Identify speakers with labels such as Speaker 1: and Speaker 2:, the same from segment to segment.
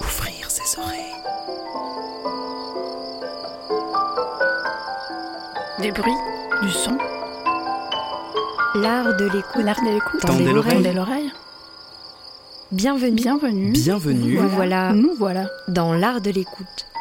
Speaker 1: Ouvrir ses oreilles.
Speaker 2: Des bruits, du son,
Speaker 3: L'art de l'écoute.
Speaker 2: l'art de l'écoute.
Speaker 1: Tendez l'oreille.
Speaker 2: Tendez l'oreille.
Speaker 3: Bienvenue.
Speaker 2: Bienvenue.
Speaker 1: Bienvenue.
Speaker 3: Nous voilà
Speaker 2: Nous voilà.
Speaker 3: dans l'art de l'écoute,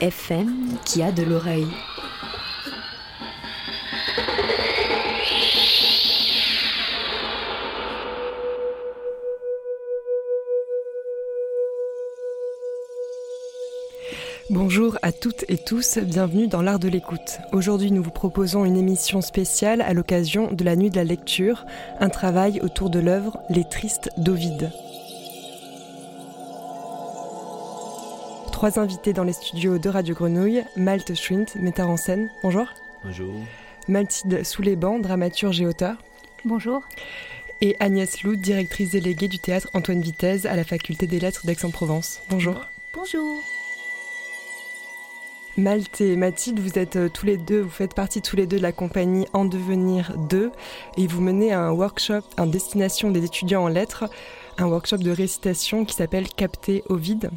Speaker 3: FM qui a de l'oreille.
Speaker 4: Bonjour à toutes et tous, bienvenue dans l'art de l'écoute. Aujourd'hui, nous vous proposons une émission spéciale à l'occasion de la nuit de la lecture, un travail autour de l'œuvre Les Tristes d'Ovide. Trois invités dans les studios de Radio Grenouille, Malte Schwint, metteur en scène. Bonjour.
Speaker 5: Bonjour.
Speaker 4: Mathilde Souléban, dramaturge et auteur.
Speaker 2: Bonjour.
Speaker 4: Et Agnès Lou, directrice déléguée du théâtre Antoine Vitesse à la faculté des lettres d'Aix-en-Provence. Bonjour.
Speaker 2: Bonjour.
Speaker 4: Malte et Mathilde, vous êtes euh, tous les deux, vous faites partie tous les deux de la compagnie En Devenir 2 et vous menez un workshop en destination des étudiants en lettres, un workshop de récitation qui s'appelle Capter au vide.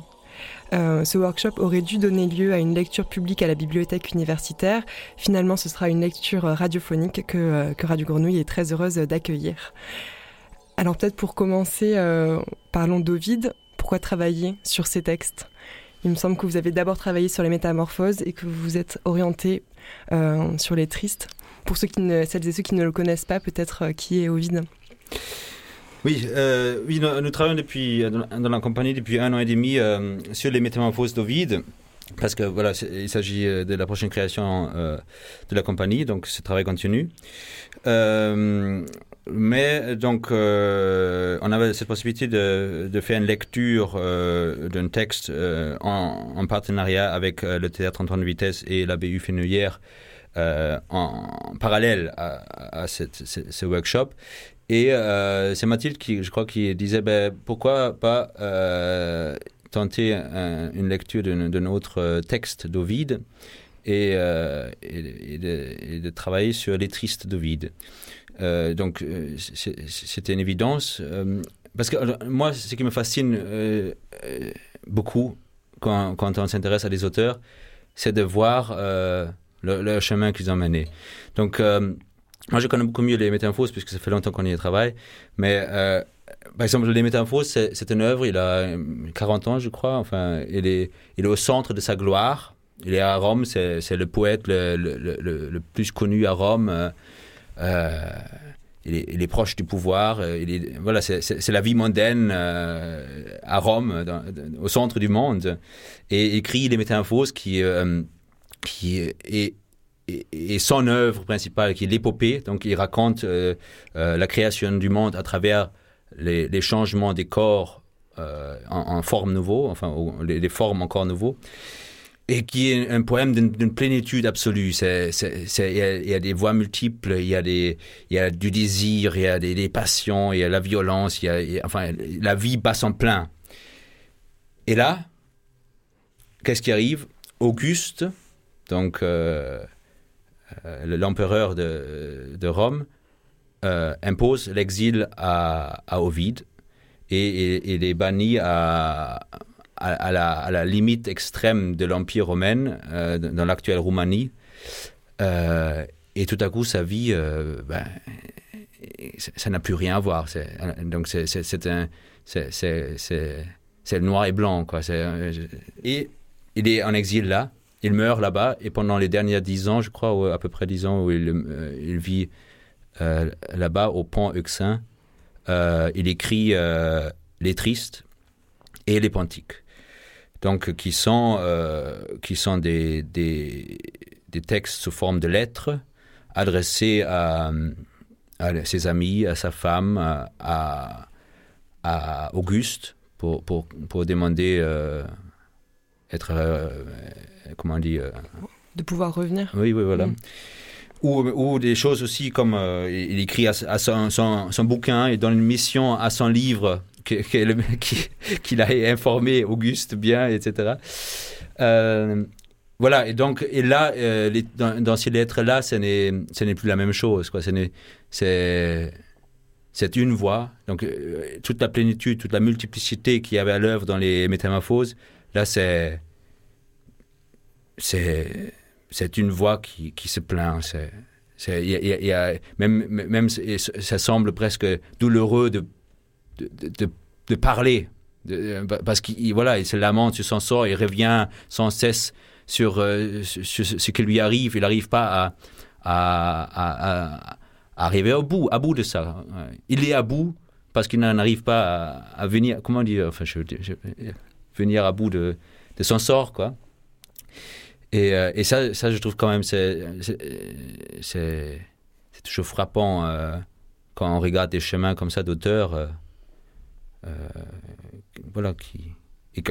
Speaker 4: Euh, ce workshop aurait dû donner lieu à une lecture publique à la bibliothèque universitaire. Finalement, ce sera une lecture euh, radiophonique que, euh, que Radio Grenouille est très heureuse d'accueillir. Alors peut-être pour commencer, parlons d'Ovide. Pourquoi travailler sur ces textes? Il me semble que vous avez d'abord travaillé sur les métamorphoses et que vous vous êtes orienté sur les tristes. Pour ceux qui ne, celles et ceux qui ne le connaissent pas, peut-être qui est Ovide
Speaker 5: Oui, euh, oui nous, travaillons depuis, euh, dans, la compagnie depuis un an et demi euh, sur les métamorphoses d'Ovide. Parce que voilà, il s'agit de la prochaine création de la compagnie, donc ce travail continue. Mais donc, on avait cette possibilité de, de faire une lecture d'un texte en, en partenariat avec le théâtre Antoine Vitesse et la BU Fenouillère euh, en, en parallèle à, à ce workshop. Et euh, c'est Mathilde qui, je crois, qui disait ben, pourquoi pas euh, tenter un- une lecture d'un autre euh, texte d'Ovide et, et, de, travailler sur les tristes d'Ovide. Donc c'était une évidence. parce que moi, ce qui me fascine beaucoup quand, on s'intéresse à des auteurs, c'est de voir le, le chemin qu'ils ont mené. Donc, moi, je connais beaucoup mieux les métamorphoses puisque ça fait longtemps qu'on y travaille. Mais euh, par exemple, les métamorphoses, c'est, une œuvre, il a euh, 40 ans, je crois. Enfin, il est, au centre de sa gloire. Il est à Rome, c'est, le poète le, plus connu à Rome. Euh, euh, il, est, proche du pouvoir. euh, voilà, c'est, la vie mondaine euh, à Rome, au centre du monde. Et écrit les métamorphoses qui, euh, qui est, est son œuvre principale, qui est l'épopée. Donc, il raconte euh, euh, la création du monde à travers les, changements des corps euh, en, en forme enfin, les, les formes encore nouveaux. Et qui est un poème d'une plénitude absolue. Il, y a, des voix multiples, il y a, du désir, il y a des, passions, il y a la violence, enfin, la vie bat son plein. Et là, qu'est-ce qui arrive? Auguste, donc l'empereur de, de Rome, euh, impose l'exil à, à Ovide et, et, et les bannit à, à, à la, à la limite extrême de l'Empire romain, euh, dans l'actuelle Roumanie. Euh, et tout à coup, sa vie, euh, ben, ça n'a plus rien à voir. Donc, c'est noir et blanc, quoi. Euh, Et il est en exil là, il meurt là-bas, et pendant les derniers dix ans, je crois, à peu près dix ans, où il, euh, vit euh, là-bas au pont Euxin, euh, il écrit les tristes et les pontiques. Donc, qui sont, qui sont des, des, des textes sous forme de lettres adressés à, à ses amis, à sa femme, à, à Auguste pour, pour, pour demander être, comment on dit
Speaker 4: De pouvoir revenir.
Speaker 5: Oui, oui, voilà. Mm. Ou, ou, des choses aussi comme il écrit à, son, son, bouquin et donne une mission à son livre qu'il a informé Auguste bien, etc. Voilà, et donc, et là, euh, dans, ces lettres-là, ce n'est plus la même chose. C'est une voix. Donc, euh, toute la plénitude, toute la multiplicité qu'il y avait à l'œuvre dans les métamorphoses, là, c'est. C'est une voix qui, qui se plaint. C'est. Y y a, même, même ça semble presque douloureux de, de, de, parler. parce qu'il voilà, il se lamente sur son sort, il revient sans cesse sur, euh, ce qui lui arrive. Il n'arrive pas à, arriver au bout, à bout de ça. Il est à bout parce qu'il n'arrive pas à, venir, comment dire, enfin, venir à bout de, de, son sort, quoi. Et, euh, et, ça, ça, je trouve quand même, c'est toujours frappant euh, quand on regarde des chemins comme ça d'auteurs, voilà, qui, et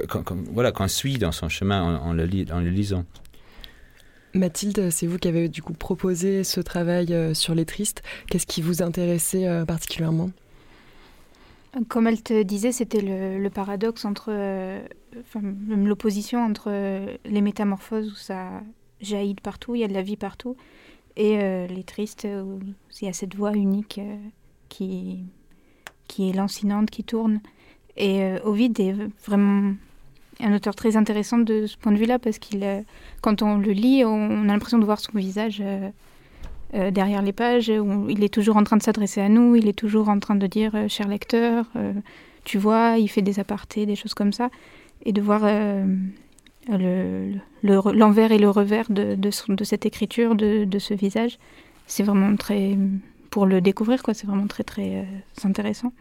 Speaker 5: voilà, qu'on suit dans son chemin en, le, lisant.
Speaker 4: Mathilde, c'est vous qui avez du coup proposé ce travail euh, sur les tristes. Qu'est-ce qui vous intéressait euh, particulièrement?
Speaker 2: Comme elle te disait, c'était le, paradoxe entre, euh, l'opposition entre les métamorphoses où ça jaillit de partout, il y a de la vie partout, et les tristes où il y a cette voix unique qui, qui est lancinante, qui tourne. Et euh, Ovid est vraiment un auteur très intéressant de ce point de vue-là parce qu'il, euh, quand on le lit, on, a l'impression de voir son visage euh, derrière les pages. Où il est toujours en train de s'adresser à nous, il est toujours en train de dire cher lecteur, tu vois, il fait des apartés, des choses comme ça, et de voir l'envers et le revers de, de, cette écriture, de, de, ce visage, c'est vraiment très pour le découvrir quoi. C'est vraiment très très intéressant.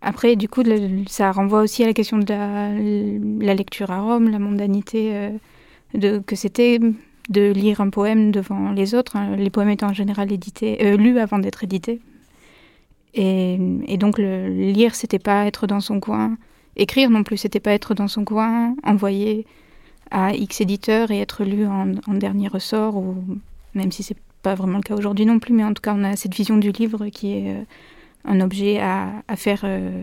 Speaker 2: Après, du coup, ça renvoie aussi à la question de la, lecture à Rome, la mondanité, euh, de, que c'était de lire un poème devant les autres, hein, les poèmes étant en général euh, lus avant d'être édités. Et, donc, le, lire, c'était pas être dans son coin. Écrire non plus, c'était pas être dans son coin, envoyer à X éditeurs et être lu en, dernier ressort, ou même si c'est pas vraiment le cas aujourd'hui non plus, mais en tout cas, on a cette vision du livre qui est euh, un objet à, faire euh,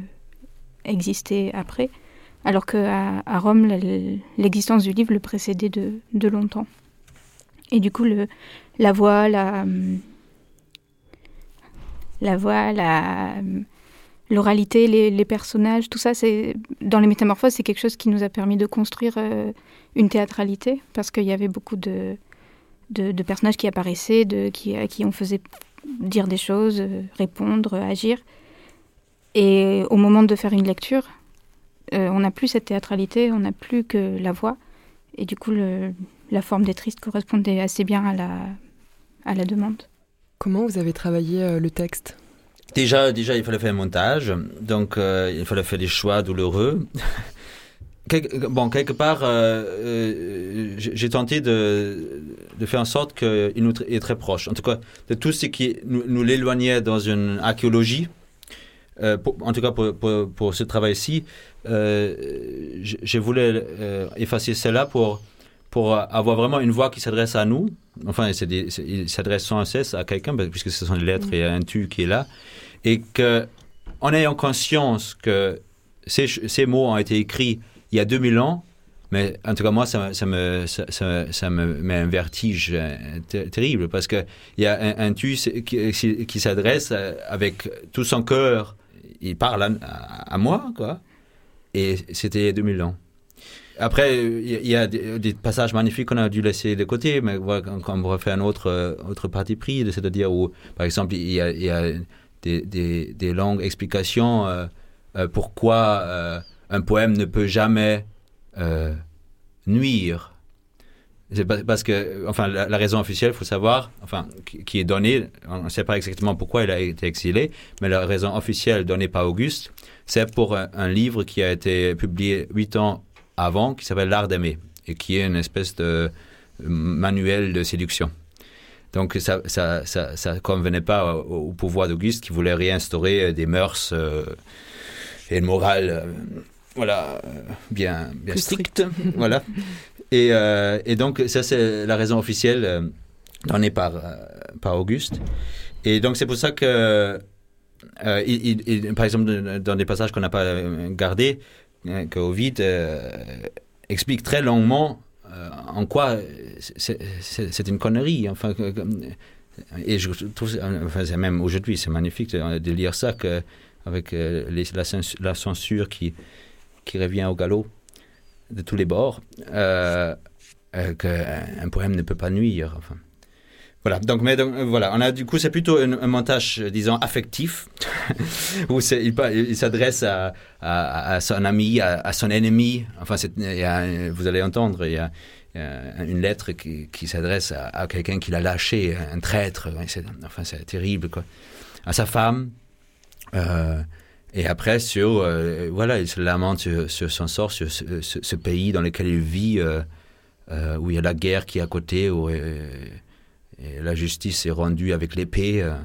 Speaker 2: exister après, alors qu'à Rome, l'existence du livre le précédait de, longtemps. Et du coup, la voix, la, voix, l'oralité, les, personnages, tout ça, c'est dans les métamorphoses, c'est quelque chose qui nous a permis de construire euh, une théâtralité, parce qu'il y avait beaucoup de, personnages qui apparaissaient, à qui on faisait dire des choses, euh, répondre, agir. Et au moment de faire une lecture, euh, on n'a plus cette théâtralité, on n'a plus que la voix. Et du coup, la forme des tristes correspondait assez bien à la, à la demande.
Speaker 4: Comment vous avez travaillé euh, le texte?
Speaker 5: Déjà, déjà, il fallait faire un montage, donc il fallait faire des choix douloureux. bon, quelque part, euh, euh, j'ai tenté de, de, faire en sorte qu'il nous est très proche. En tout cas, de tout ce qui nous, nous l'éloignait dans une archéologie, euh, en tout cas pour, pour, ce travail-ci, je, je, voulais effacer cela pour, pour avoir vraiment une voix qui s'adresse à nous. Enfin, il s'adresse sans cesse à quelqu'un, puisque ce sont les lettres et un tu qui est là. Et que, en ayant conscience que ces, ces mots ont été écrits il y a 2000 ans, mais en tout cas, moi, ça, ça me, ça, ça, me met un vertige euh, terrible parce qu'il y a un, un tu qui, qui s'adresse euh, avec tout son cœur. Il parle à, moi, quoi. Et c'était il y a 2000 ans. Après, il y a des, passages magnifiques qu'on a dû laisser de côté, mais quand on refait un autre, euh, autre parti pris, c'est-à-dire où, par exemple, il y a, des, longues explications pourquoi un poème ne peut jamais euh, nuire. C'est parce que, enfin, la, raison officielle, il faut savoir, enfin, qui, est donnée, on ne sait pas exactement pourquoi il a été exilé, mais la raison officielle donnée par Auguste, c'est pour un, livre qui a été publié huit ans avant, qui s'appelle L'art d'aimer, et qui est une espèce de manuel de séduction. Donc ça ça, ça, ça convenait pas au, pouvoir d'Auguste qui voulait réinstaurer des mœurs et une morale voilà, bien, bien stricte. voilà. Et, et, donc, ça, c'est la raison officielle donnée par, par Auguste. Et donc, c'est pour ça que, par exemple, dans des passages qu'on n'a pas gardés, que Ovid explique très longuement euh, en quoi c'est une connerie. Enfin, et je trouve, même aujourd'hui, c'est magnifique de, lire ça que, avec euh, la, censure qui revient au galop de tous les bords, euh, qu'un poème ne peut pas nuire. Enfin. Voilà, donc, mais voilà, on a du coup, c'est plutôt un, montage, disons, affectif, où il, s'adresse à, son ami, à, son ennemi. Enfin, vous allez entendre, il y a, une lettre qui, s'adresse à, quelqu'un qui l'a lâché, un traître. Enfin, c'est terrible, quoi. À sa femme. Euh, et après, sur, euh, voilà, il se lamente sur, son sort, sur ce, pays dans lequel il vit, euh, où il y a la guerre qui est à côté, où et la justice est rendue avec l'épée. Euh.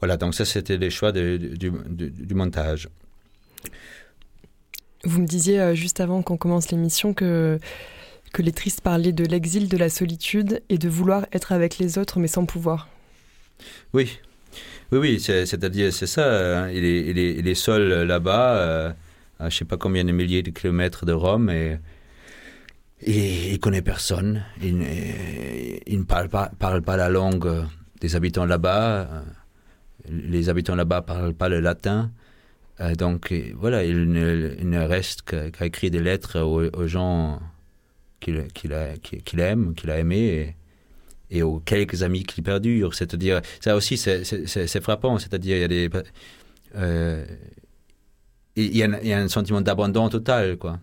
Speaker 5: Voilà, donc ça, c'était les choix du, montage.
Speaker 4: Vous me disiez euh, juste avant qu'on commence l'émission que, que les tristes parlaient de l'exil, de la solitude et de vouloir être avec les autres mais sans pouvoir.
Speaker 5: Oui, oui, oui, c'est-à-dire, c'est ça. Hein. Il, est, il, seul là-bas, euh, à je ne sais pas combien de milliers de kilomètres de Rome, et et il connaît personne. Il, ne parle pas, parle pas la langue des habitants là-bas. Les habitants là-bas parlent pas le latin. Euh, donc voilà, il ne, reste qu'à écrire des lettres aux, gens qu'il qu'il aime, qu'il a aimé aux quelques amis qui perdurent. C'est-à-dire, ça aussi, c'est frappant. C'est-à-dire, il y a des. Euh, il, y a, un sentiment d'abandon total, quoi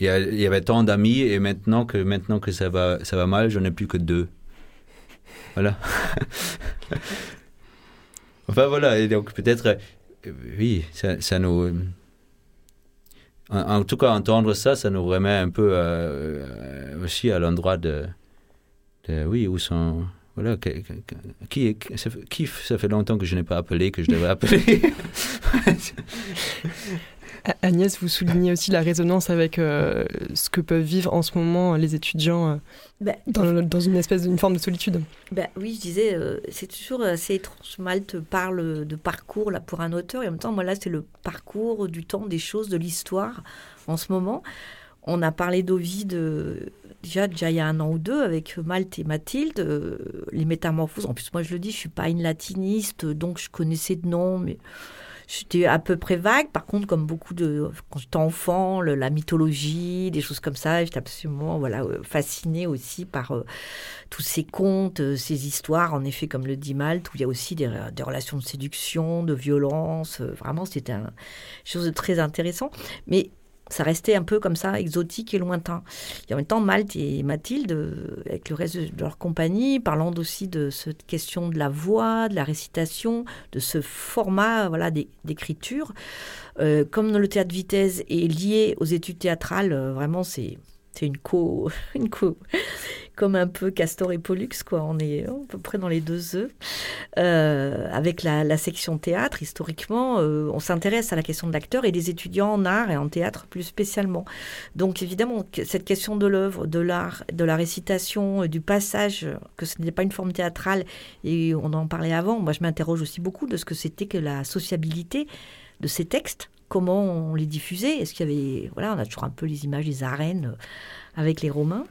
Speaker 5: il y, avait tant d'amis et maintenant que, maintenant que ça va, ça va mal, j'en ai plus que deux. Voilà. enfin voilà, et donc peut-être, euh, oui, ça, nous... En, tout cas, entendre ça, ça nous remet un peu euh, aussi à l'endroit de, de, Oui, où sont... Voilà, qui, qui, ça fait longtemps que je n'ai pas appelé, que je devrais appeler.
Speaker 4: Agnès, vous soulignez aussi la résonance avec euh, ce que peuvent vivre en ce moment les étudiants euh, bah, dans, une espèce d'une forme de solitude.
Speaker 6: Bah, oui, je disais, euh, c'est toujours assez étrange. Malte parle de parcours là pour un auteur et en même temps, moi là, c'est le parcours du temps, des choses, de l'histoire en ce moment. On a parlé d'Ovide déjà, déjà il y a un an ou deux avec Malte et Mathilde, les métamorphoses. En plus, moi je le dis, je suis pas une latiniste, donc je connaissais de nom, mais J'étais à peu près vague. Par contre, comme beaucoup de. Quand j'étais enfant, la mythologie, des choses comme ça, j'étais absolument voilà, euh, fascinée aussi par euh, tous ces contes, euh, ces histoires, en effet, comme le dit Malte, où il y a aussi des, relations de séduction, de violence. vraiment, c'était une chose de très intéressant. Mais ça restait un peu comme ça, exotique et lointain. Et en même temps, Malte et Mathilde, euh, avec le reste de leur compagnie, parlant aussi de cette question de la voix, de la récitation, de ce format voilà, d'écriture, euh, comme le théâtre vitesse est lié aux études théâtrales, euh, vraiment c'est c'est une co, une co, comme un peu Castor et Pollux, quoi. On est à peu près dans les deux œufs. Euh, avec la, section théâtre, historiquement, euh, on s'intéresse à la question de l'acteur et des étudiants en art et en théâtre plus spécialement. Donc évidemment, cette question de l'œuvre, de l'art, de la récitation, du passage, que ce n'est pas une forme théâtrale, et on en parlait avant, moi je m'interroge aussi beaucoup de ce que c'était que la sociabilité de ces textes comment on les diffusait. Est-ce qu'il y avait. Voilà, on a toujours un peu les images des arènes euh, avec les Romains.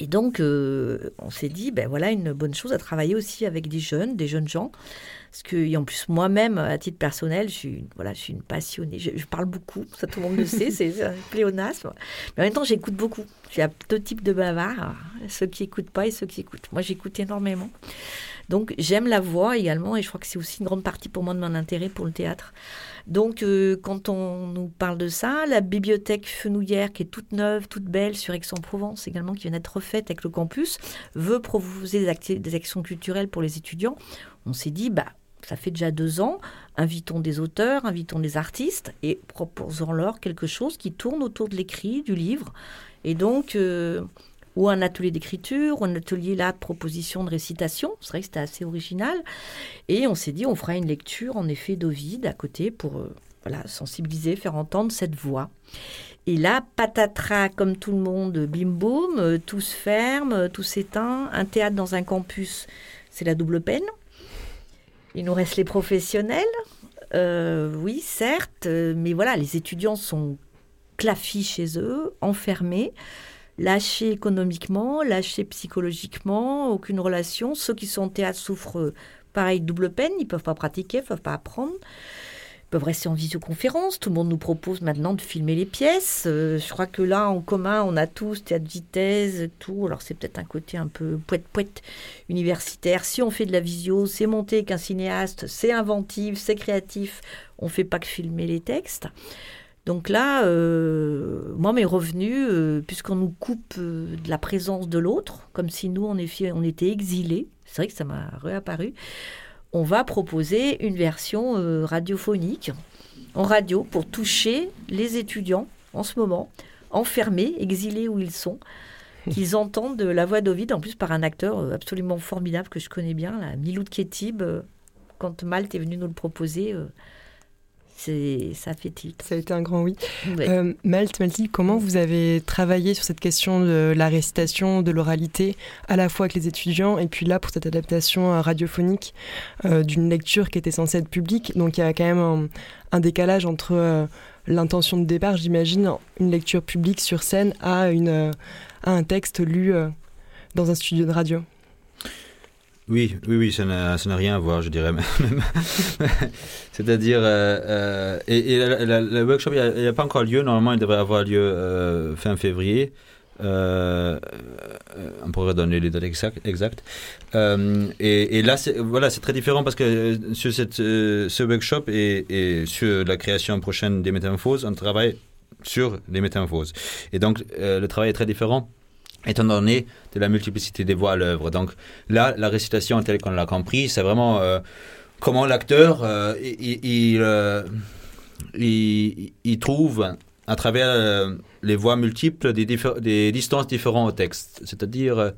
Speaker 6: Et donc, euh, on s'est dit, ben voilà, une bonne chose à travailler aussi avec des jeunes, des jeunes gens. Parce que, en plus, moi-même, à titre personnel, je suis, voilà, je suis une passionnée. Je, parle beaucoup, ça tout le monde le sait, c'est un pléonasme. Mais en même temps, j'écoute beaucoup. J'ai deux types de bavards, ceux qui n'écoutent pas et ceux qui écoutent. Moi, j'écoute énormément. Donc, j'aime la voix également, et je crois que c'est aussi une grande partie pour moi de mon intérêt pour le théâtre. Donc, euh, quand on nous parle de ça, la bibliothèque fenouillère, qui est toute neuve, toute belle sur Aix-en-Provence également, qui vient d'être refaite avec le campus, veut proposer des, actions culturelles pour les étudiants. On s'est dit, bah, ça fait déjà deux ans, invitons des auteurs, invitons des artistes et proposons-leur quelque chose qui tourne autour de l'écrit, du livre. Et donc, euh, ou un atelier d'écriture, ou un atelier là de proposition de récitation. C'est vrai que c'était assez original. Et on s'est dit, on fera une lecture en effet d'Ovide à côté pour euh, sensibiliser, faire entendre cette voix. Et là, patatras, comme tout le monde, bim boum, euh, tout se ferme, euh, tout s'éteint. Un théâtre dans un campus, c'est la double peine. Il nous reste les professionnels. Oui, certes, mais voilà, les étudiants sont clafis chez eux, enfermés, lâchés économiquement, lâchés psychologiquement, aucune relation. Ceux qui sont en théâtre souffrent, pareil, double peine, ils ne peuvent pas pratiquer, ils ne peuvent pas apprendre peuvent rester en visioconférence. Tout le monde nous propose maintenant de filmer les pièces. Euh, je crois que là, en commun, on a tous théâtre vitesse, tout. Alors, c'est peut-être un côté un peu poète-poète universitaire. Si on fait de la visio, c'est monté qu'un cinéaste, c'est inventif, c'est créatif. On fait pas que filmer les textes. Donc là, euh, moi, mes revenus, euh, puisqu'on nous coupe de la présence de l'autre, comme si nous, on, on était exilés, c'est vrai que ça m'a réapparu on va proposer une version euh, radiophonique en radio pour toucher les étudiants en ce moment, enfermés, exilés où ils sont, qu'ils entendent la voix d'Ovid, en plus par un acteur euh, absolument formidable que je connais bien, la Miloud Ketib. Euh, quand Malte est venu nous le proposer, ça fait titre.
Speaker 4: Ça a été un grand oui. Euh, Malte, Mathilde, comment vous avez travaillé sur cette question de la récitation, de l'oralité, à la fois avec les étudiants et puis là pour cette adaptation euh, radiophonique euh, d'une lecture qui était censée être publique Donc il y a quand même un, décalage entre l'intention de départ, j'imagine, une lecture publique sur scène à, une, à un texte lu dans un studio de radio.
Speaker 5: Oui, oui, oui, ça n'a rien à voir, je dirais. C'est-à-dire, euh, euh, et, le workshop, il pas encore lieu. Normalement, il devrait avoir lieu euh, fin février. on pourrait donner les dates exactes. Exact. Et, là, voilà, c'est très différent parce que sur cette, ce workshop et, et, sur la création prochaine des métamorphoses, on travaille sur les métamorphoses. Et donc, le travail est très différent étant donné de la multiplicité des voix à l'œuvre. Donc là, la récitation telle qu'on l'a compris, c'est vraiment euh, comment l'acteur euh, euh, il, il, trouve à travers les voix multiples des, distances différentes au texte. C'est-à-dire,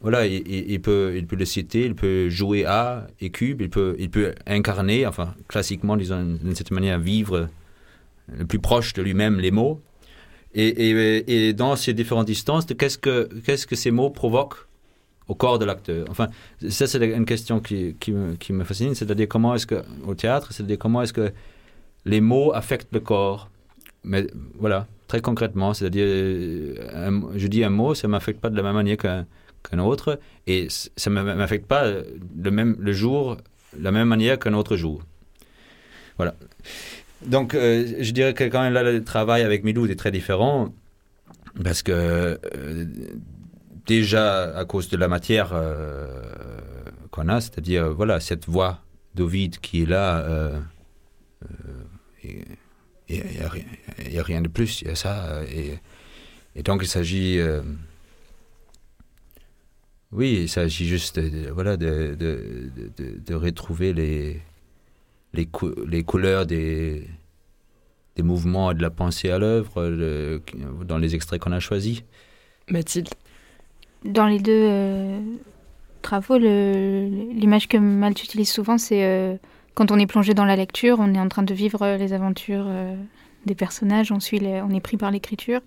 Speaker 5: voilà, il, peut, il peut le citer, il peut jouer A et cube, il peut, il peut incarner, enfin classiquement, disons d'une certaine manière, vivre le plus proche de lui-même les mots. Et, dans ces différentes distances, qu'est-ce que, ces mots provoquent au corps de l'acteur? Enfin, ça, c'est une question qui, me, fascine, c'est-à-dire comment est-ce que, au théâtre, c'est-à-dire comment est-ce que les mots affectent le corps Mais voilà, très concrètement, c'est-à-dire, je dis un mot, ça ne m'affecte pas de la même manière qu'un, autre, et ça ne m'affecte pas le, même, le jour, la même manière qu'un autre jour. Voilà. Donc, euh, je dirais que quand même là, le travail avec Milou est très différent parce que euh, déjà à cause de la matière euh, qu'on a, c'est-à-dire voilà cette voix d'Ovide qui est là, il n'y a, rien de plus, il y a ça. Et, et donc il s'agit, oui, il s'agit juste voilà, de retrouver les les, les couleurs des, des mouvements et de la pensée à l'œuvre dans les extraits qu'on a choisis.
Speaker 4: Mathilde
Speaker 2: Dans les deux euh, travaux, l'image que Malte utilise souvent, c'est euh, quand on est plongé dans la lecture, on est en train de vivre euh, les aventures des personnages, on, suit on est pris par l'écriture,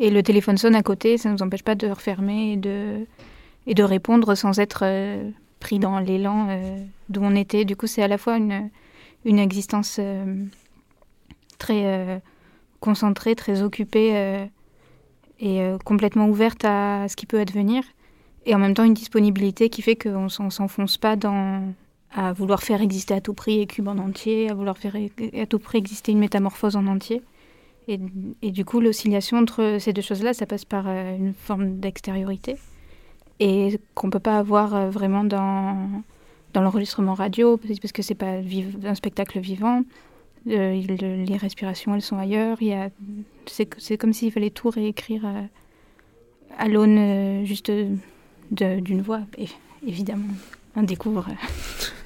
Speaker 2: et le téléphone sonne à côté, ça ne nous empêche pas de refermer et de, et de répondre sans être pris dans l'élan d'où on était. Du coup, c'est à la fois une une existence euh, très euh, concentrée, très occupée euh, et complètement ouverte à ce qui peut advenir, et en même temps une disponibilité qui fait qu'on ne s'enfonce pas dans à vouloir faire exister à tout prix Cube en entier, à vouloir faire à tout prix exister une métamorphose en entier. Et, et du coup, l'oscillation entre ces deux choses-là, ça passe par une forme d'extériorité et qu'on ne peut pas avoir vraiment dans, dans l'enregistrement radio, parce que c'est pas un spectacle vivant. Euh, les respirations, elles sont ailleurs. C'est comme s'il fallait tout réécrire à, à l'aune euh, juste d'une voix. Évidemment, on découvre,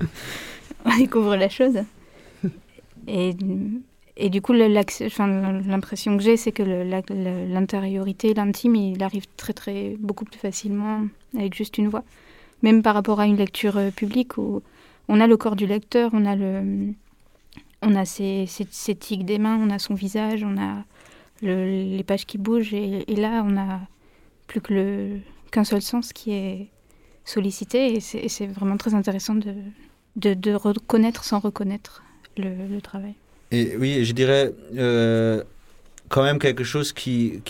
Speaker 2: on découvre la chose. Et, Et du coup, l'impression que j'ai, c'est que l'intériorité, l'intime, il arrive très, très, beaucoup plus facilement avec juste une voix. Même par rapport à une lecture euh, publique où on a le corps du lecteur, on a, ses, ses, tics des mains, on a son visage, on a les pages qui bougent. Et, là, on a plus qu'un seul sens qui est sollicité. Et c'est vraiment très intéressant de, reconnaître sans reconnaître le, travail.
Speaker 5: Et oui, je dirais euh, quand même quelque chose qui,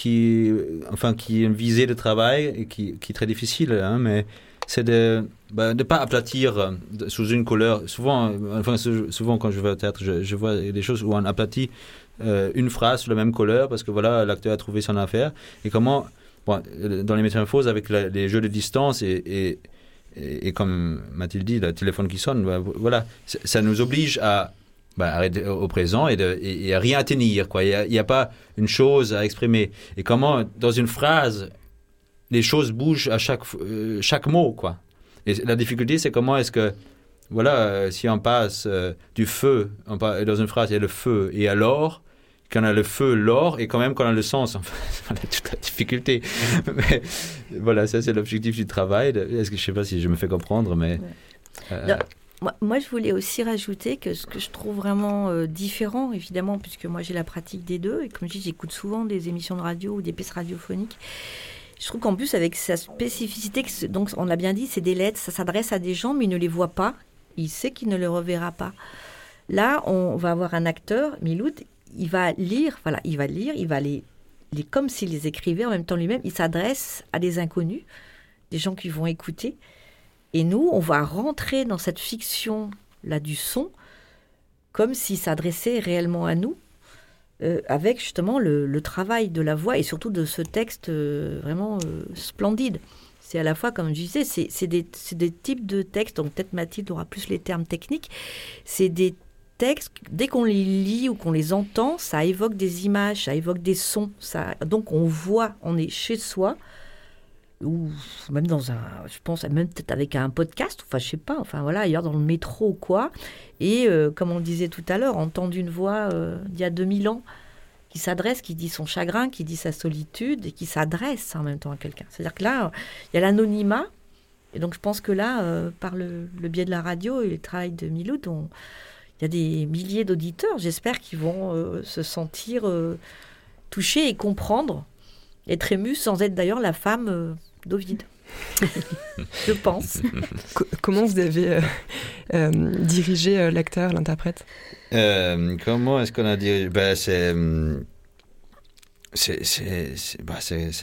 Speaker 5: enfin, qui est une de travail et qui, qui est très difficile, hein, mais c'est de bah, ne pas aplatir euh, sous une couleur. Souvent, euh, enfin, souvent quand je vais au théâtre, je, vois des choses où on aplatit une phrase sous la même couleur parce que voilà, l'acteur a trouvé son affaire. Et comment, dans les métamorphoses, avec les jeux de distance et, et, et, comme Mathilde dit, le téléphone qui sonne, bah, voilà, ça nous oblige à bah, au présent et, de, et, rien à tenir. Quoi. Il n'y a, pas une chose à exprimer. Et comment, dans une phrase, les choses bougent à chaque, euh, chaque mot. Quoi. Et la difficulté, c'est comment est-ce que, voilà, euh, si on passe euh, du feu, on dans une phrase, il y a le feu et alors, quand on a le feu, l'or, et quand même quand on a le sens, enfin, toute la difficulté. mais voilà, ça c'est l'objectif du travail. Est-ce que je sais pas si je me fais comprendre, mais.
Speaker 6: Moi, je voulais aussi rajouter que ce que je trouve vraiment différent, évidemment, puisque moi j'ai la pratique des deux, et comme je dis, j'écoute souvent des émissions de radio ou des pièces radiophoniques. Je trouve qu'en plus, avec sa spécificité, donc on l'a bien dit, c'est des lettres, ça s'adresse à des gens, mais il ne les voit pas. Il sait qu'il ne les reverra pas. Là, on va avoir un acteur, Miloud, il va lire, voilà, il va lire, il va les, les comme s'il les écrivait en même temps lui-même. Il s'adresse à des inconnus, des gens qui vont écouter. Et nous, on va rentrer dans cette fiction-là du son comme s'il s'adressait réellement à nous, euh, avec justement le, travail de la voix et surtout de ce texte euh, vraiment euh, splendide. C'est à la fois, comme je disais, c'est des, types de textes, donc peut-être Mathilde aura plus les termes techniques, c'est des textes, dès qu'on les lit ou qu'on les entend, ça évoque des images, ça évoque des sons, ça, donc on voit, on est chez soi, ou même dans un, je pense, même peut-être avec un podcast, enfin je sais pas, enfin voilà, ailleurs dans le métro ou quoi. Et euh, comme on le disait tout à l'heure, entendre une voix euh, d'il y a 2000 ans qui s'adresse, qui dit son chagrin, qui dit sa solitude et qui s'adresse en même temps à quelqu'un. C'est-à-dire que là, il y a l'anonymat. Et donc je pense que là, euh, par le, biais de la radio et le travail de Miloud, il y a des milliers d'auditeurs, j'espère, qui vont se sentir touchés et comprendre être émus sans être d'ailleurs la femme d'Ovid. je pense.
Speaker 4: comment vous avez euh, euh, dirigé euh, l'acteur, l'interprète?
Speaker 5: Comment est-ce qu'on a dirigé? Ben, C'est c'est bah,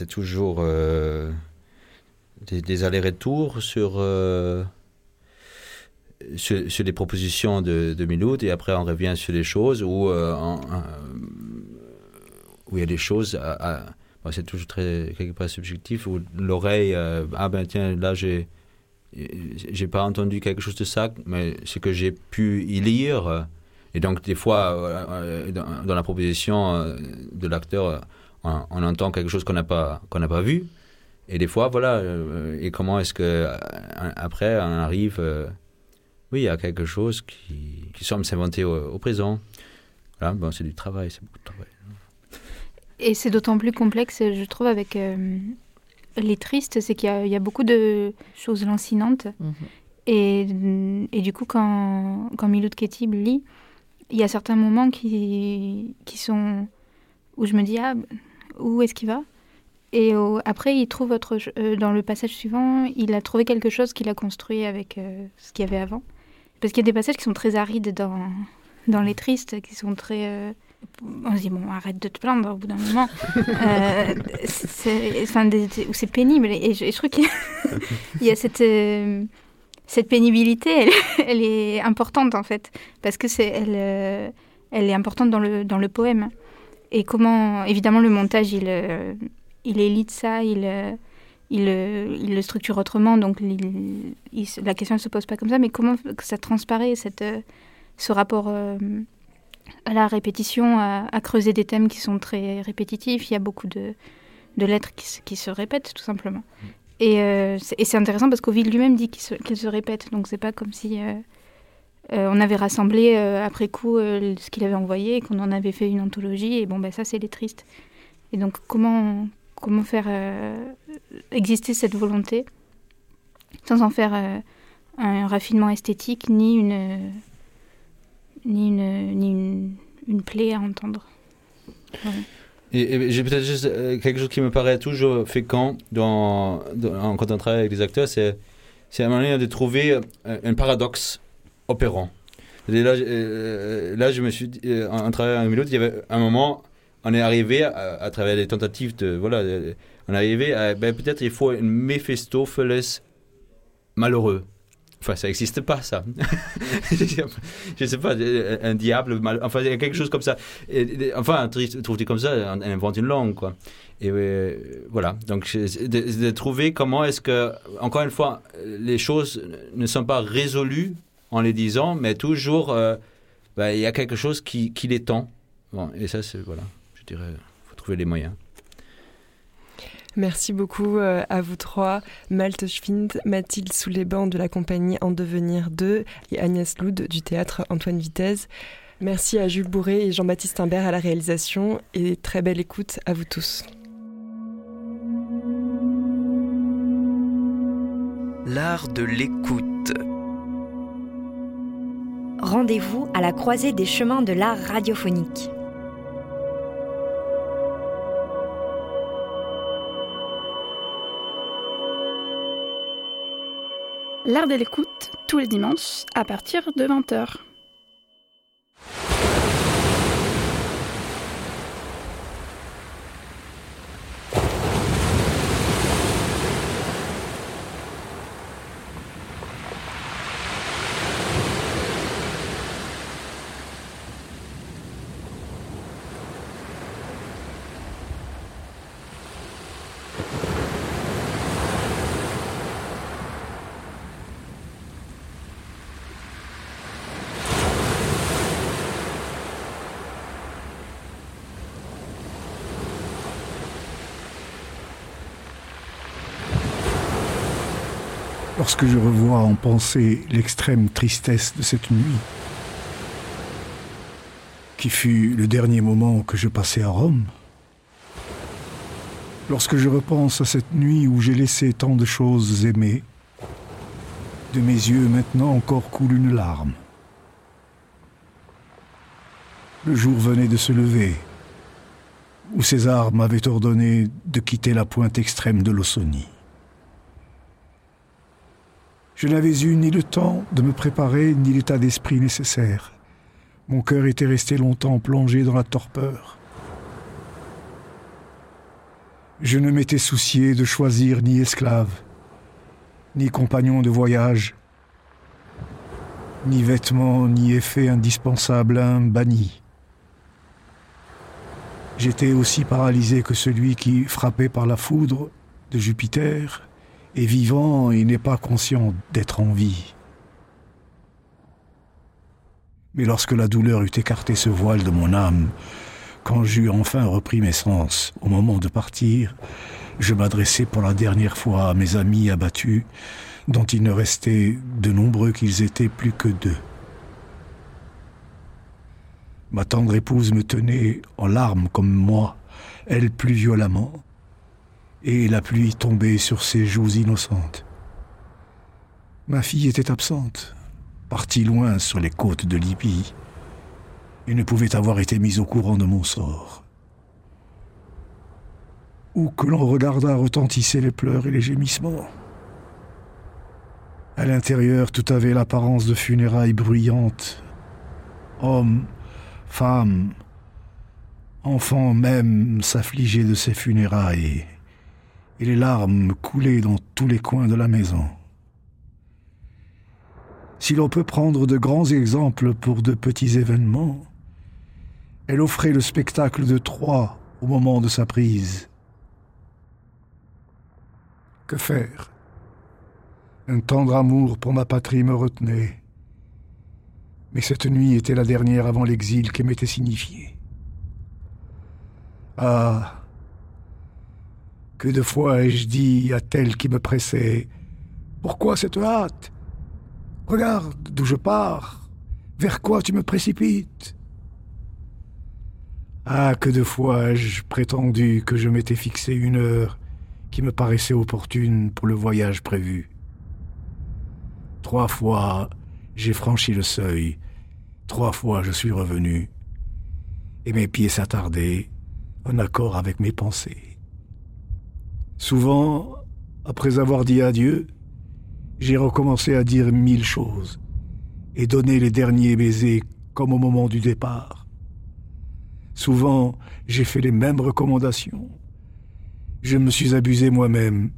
Speaker 5: toujours des, allers-retours sur, sur, sur, des propositions de, de Miloud et après on revient sur des choses où, où il y a des choses à c'est toujours très quelque part subjectif où l'oreille euh, ah ben tiens là j'ai j'ai pas entendu quelque chose de ça mais c'est que j'ai pu y lire. Et donc des fois euh, euh, dans, la proposition de l'acteur on, entend quelque chose qu'on n'a pas qu'on n'a pas vu. Et des fois voilà et comment est-ce que après on arrive oui à quelque chose qui, qui semble s'inventer au, présent. Voilà bon c'est du travail c'est beaucoup de travail
Speaker 2: et c'est d'autant plus complexe, je trouve, avec euh, les tristes, c'est qu'il y, a beaucoup de choses lancinantes. Mhm. Et, et, du coup, quand, quand Miloud Ketib lit, il y a certains moments qui, qui sont où je me dis ah où est-ce qu'il va? Et après il trouve autre euh, dans le passage suivant il a trouvé quelque chose qu'il a construit avec euh, ce qu'il y avait avant parce qu'il y a des passages qui sont très arides dans dans les tristes qui sont très on se dit, bon, arrête de te plaindre au bout d'un moment. euh, c'est pénible. Et je, trouve qu'il y, a cette, euh, cette pénibilité, elle, est importante en fait. Parce que c'est elle, euh, elle est importante dans le, dans le poème. Et comment, évidemment, le montage, il, euh, il élite ça, il, il, le structure autrement. Donc la question ne se pose pas comme ça. Mais comment ça transparaît, cette, ce rapport à la répétition, à, creuser des thèmes qui sont très répétitifs. Il y a beaucoup de, de lettres qui, qui, se répètent, tout simplement. Mm. Euh, et, c'est intéressant parce qu'Ovid lui-même dit qu'il se, se, répète. Donc c'est pas comme si. Euh, euh, on avait rassemblé après coup ce qu'il avait envoyé, qu'on en avait fait une anthologie, et bon, ben ça, c'est les tristes. Et donc, comment, comment faire exister cette volonté sans en faire un raffinement esthétique ni une, ni une, ni une, une plaie à entendre.
Speaker 5: Et, j'ai peut-être juste quelque chose qui me paraît toujours fécond dans, quand on travaille avec les acteurs, c'est un moyen de trouver un paradoxe opérant. là, euh, là, je me suis dit, euh, en, travaillant un minute, il y avait un moment, on est arrivé à, travers les tentatives de. Voilà, on est arrivé à. Ben, peut-être il faut un Mephistopheles malheureux. Enfin, ça n'existe pas, ça. je ne sais pas, un diable, enfin, il y a quelque chose comme ça. Enfin, trouve comme ça, on, invente une langue, quoi. Et euh, voilà, donc de, de trouver comment est-ce que, encore une fois, les choses ne sont pas résolues en les disant, mais toujours, euh, bah, il y a quelque chose qui, qui les tend. Et ça, c'est, voilà, je dirais, il faut trouver les moyens.
Speaker 4: Merci beaucoup euh, à vous trois, Malte Schwind, Mathilde sous les bancs de la compagnie En Devenir 2 et Agnès Loud du théâtre Antoine Vitesse. Merci à Jules Bourré et Jean-Baptiste Imbert à la réalisation et très belle écoute à vous tous.
Speaker 1: L'art de l'écoute
Speaker 3: rendez-vous à la croisée des chemins de l'art radiophonique.
Speaker 7: L'art de l'écoute, tous les dimanches, à partir de 20h.
Speaker 8: Lorsque je revois en pensée l'extrême tristesse de cette nuit, qui fut le dernier moment que je passais à Rome, lorsque je repense à cette nuit où j'ai laissé tant de choses aimées, de mes yeux maintenant encore coule une larme. Le jour venait de se lever, où César m'avait ordonné de quitter la pointe extrême de l'Osonie. Je n'avais eu ni le temps de me préparer, ni l'état d'esprit nécessaire. Mon cœur était resté longtemps plongé dans la torpeur. Je ne m'étais soucié de choisir ni esclave, ni compagnon de voyage, ni vêtements, ni effets indispensables à un banni. J'étais aussi paralysé que celui qui, frappé par la foudre de Jupiter, est vivant et n'est pas conscient d'être en vie. Mais lorsque la douleur eut écarté ce voile de mon âme, quand j'eus enfin repris mes sens au moment de partir, je m'adressai pour la dernière fois à mes amis abattus, dont il ne restait de nombreux qu'ils étaient plus que deux. Ma tendre épouse me tenait en larmes comme moi, elle plus violemment, et la pluie tombait sur ses joues innocentes. Ma fille était absente, partie loin sur les côtes de Libye, et ne pouvait avoir été mise au courant de mon sort. Où que l'on regardât retentissaient les pleurs et les gémissements. À l'intérieur, tout avait l'apparence de funérailles bruyantes. Hommes, femmes, enfants même s'affligeaient de ces funérailles et les larmes coulaient dans tous les coins de la maison. Si l'on peut prendre de grands exemples pour de petits événements, elle offrait le spectacle de Troie au moment de sa prise. Que faire? Un tendre amour pour ma patrie me retenait. Mais cette nuit était la dernière avant l'exil qui m'était signifié. Ah, que de fois ai-je dit à tel qui me pressait Pourquoi cette hâte? Regarde d'où je pars, Vers quoi tu me précipites? Ah, que de fois ai-je prétendu que je m'étais fixé une heure qui me paraissait opportune pour le voyage prévu. Trois fois, j'ai franchi le seuil. Trois fois, je suis revenu. Et mes pieds s'attardaient, en accord avec mes pensées. Souvent, après avoir dit adieu, j'ai recommencé à dire mille choses et donner les derniers baisers comme au moment du départ. Souvent, j'ai fait les mêmes recommandations. Je me suis abusé moi-même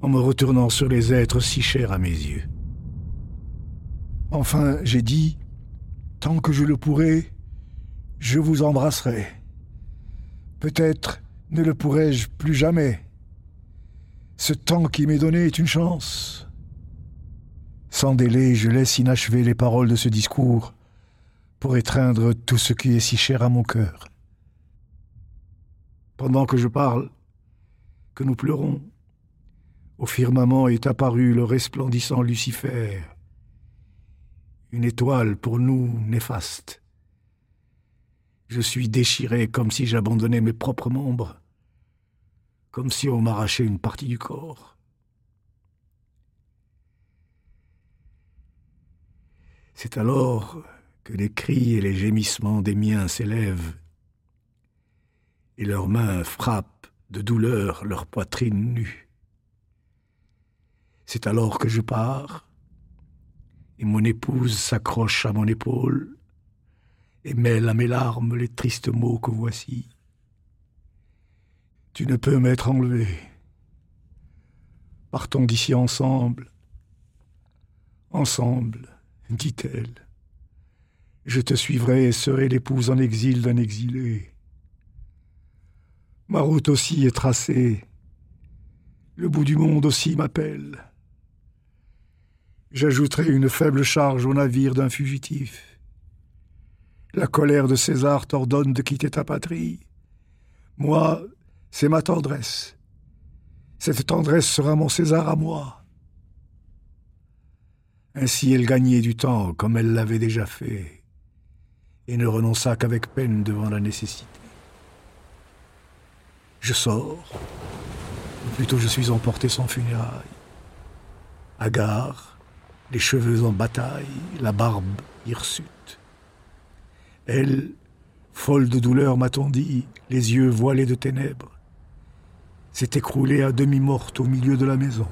Speaker 8: en me retournant sur les êtres si chers à mes yeux. Enfin, j'ai dit, tant que je le pourrai, je vous embrasserai. Peut-être ne le pourrai-je plus jamais. Ce temps qui m'est donné est une chance. Sans délai, je laisse inachever les paroles de ce discours pour étreindre tout ce qui est si cher à mon cœur. Pendant que je parle, que nous pleurons, au firmament est apparu le resplendissant Lucifer, une étoile pour nous néfaste. Je suis déchiré comme si j'abandonnais mes propres membres, comme si on m'arrachait une partie du corps. C'est alors que les cris et les gémissements des miens s'élèvent, et leurs mains frappent de douleur leur poitrine nue. C'est alors que je pars, et mon épouse s'accroche à mon épaule et mêle à mes larmes les tristes mots que voici. Tu ne peux m'être enlevé. Partons d'ici ensemble. Ensemble, dit-elle. Je te suivrai et serai l'épouse en exil d'un exilé. Ma route aussi est tracée. Le bout du monde aussi m'appelle. J'ajouterai une faible charge au navire d'un fugitif. La colère de César t'ordonne de quitter ta patrie. Moi, c'est ma tendresse. Cette tendresse sera mon César à moi. Ainsi elle gagnait du temps comme elle l'avait déjà fait, et ne renonça qu'avec peine devant la nécessité. Je sors, ou plutôt je suis emporté sans funérailles. Hagard, les cheveux en bataille, la barbe hirsute. Elle, folle de douleur, m'attendit, les yeux voilés de ténèbres, s'est écroulée à demi morte au milieu de la maison.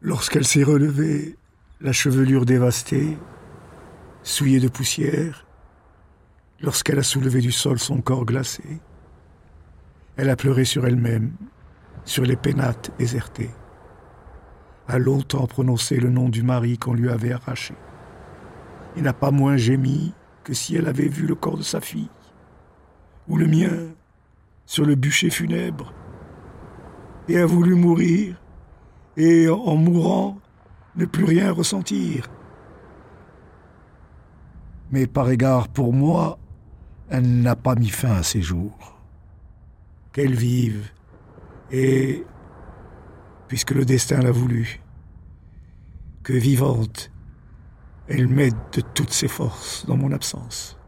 Speaker 8: Lorsqu'elle s'est relevée, la chevelure dévastée, souillée de poussière, lorsqu'elle a soulevé du sol son corps glacé, elle a pleuré sur elle-même, sur les pénates désertées a longtemps prononcé le nom du mari qu'on lui avait arraché. Il n'a pas moins gémi que si elle avait vu le corps de sa fille, ou le mien, sur le bûcher funèbre, et a voulu mourir, et en mourant, ne plus rien ressentir. Mais par égard pour moi, elle n'a pas mis fin à ses jours. Qu'elle vive, et puisque le destin l'a voulu. Que vivante, elle m'aide de toutes ses forces dans mon absence.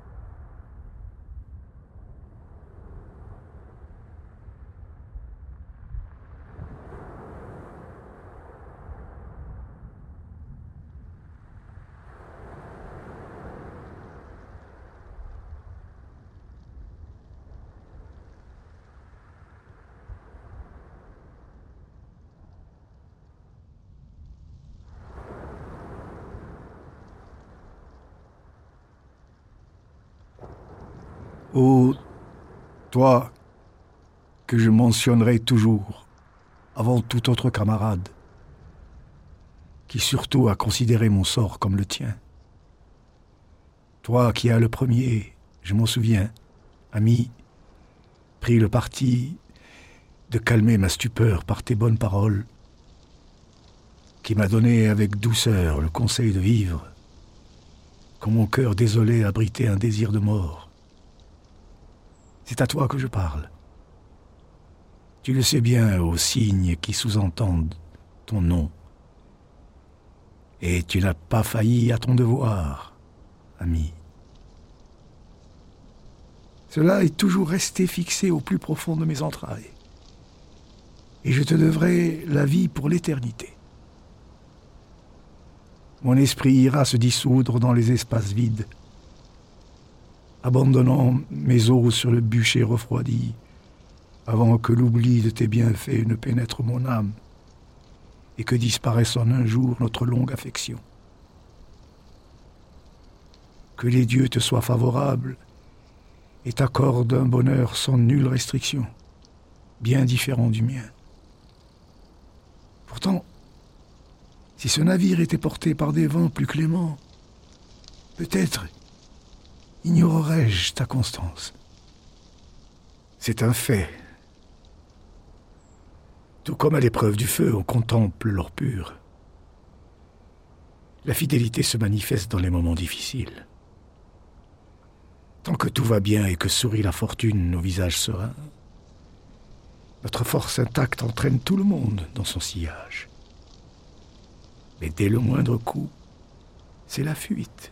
Speaker 8: Ô toi que je mentionnerai toujours avant tout autre camarade, qui surtout a considéré mon sort comme le tien. Toi qui as le premier, je m'en souviens, ami, pris le parti de calmer ma stupeur par tes bonnes paroles, qui m'a donné avec douceur le conseil de vivre, quand mon cœur désolé abritait un désir de mort. C'est à toi que je parle. Tu le sais bien aux signes qui sous-entendent ton nom. Et tu n'as pas failli à ton devoir, ami. Cela est toujours resté fixé au plus profond de mes entrailles. Et je te devrai la vie pour l'éternité. Mon esprit ira se dissoudre dans les espaces vides, abandonnant mes os sur le bûcher refroidi, avant que l'oubli de tes bienfaits ne pénètre mon âme et que disparaisse en un jour notre longue affection. Que les dieux te soient favorables et t'accordent un bonheur sans nulle restriction, bien différent du mien. Pourtant, si ce navire était porté par des vents plus cléments, peut-être ignorerais-je ta constance? C'est un fait, tout comme à l'épreuve du feu, on contemple l'or pur. La fidélité se manifeste dans les moments difficiles. Tant que tout va bien et que sourit la fortune nos visages sereins, notre force intacte entraîne tout le monde dans son sillage. Mais dès le moindre coup, c'est la fuite.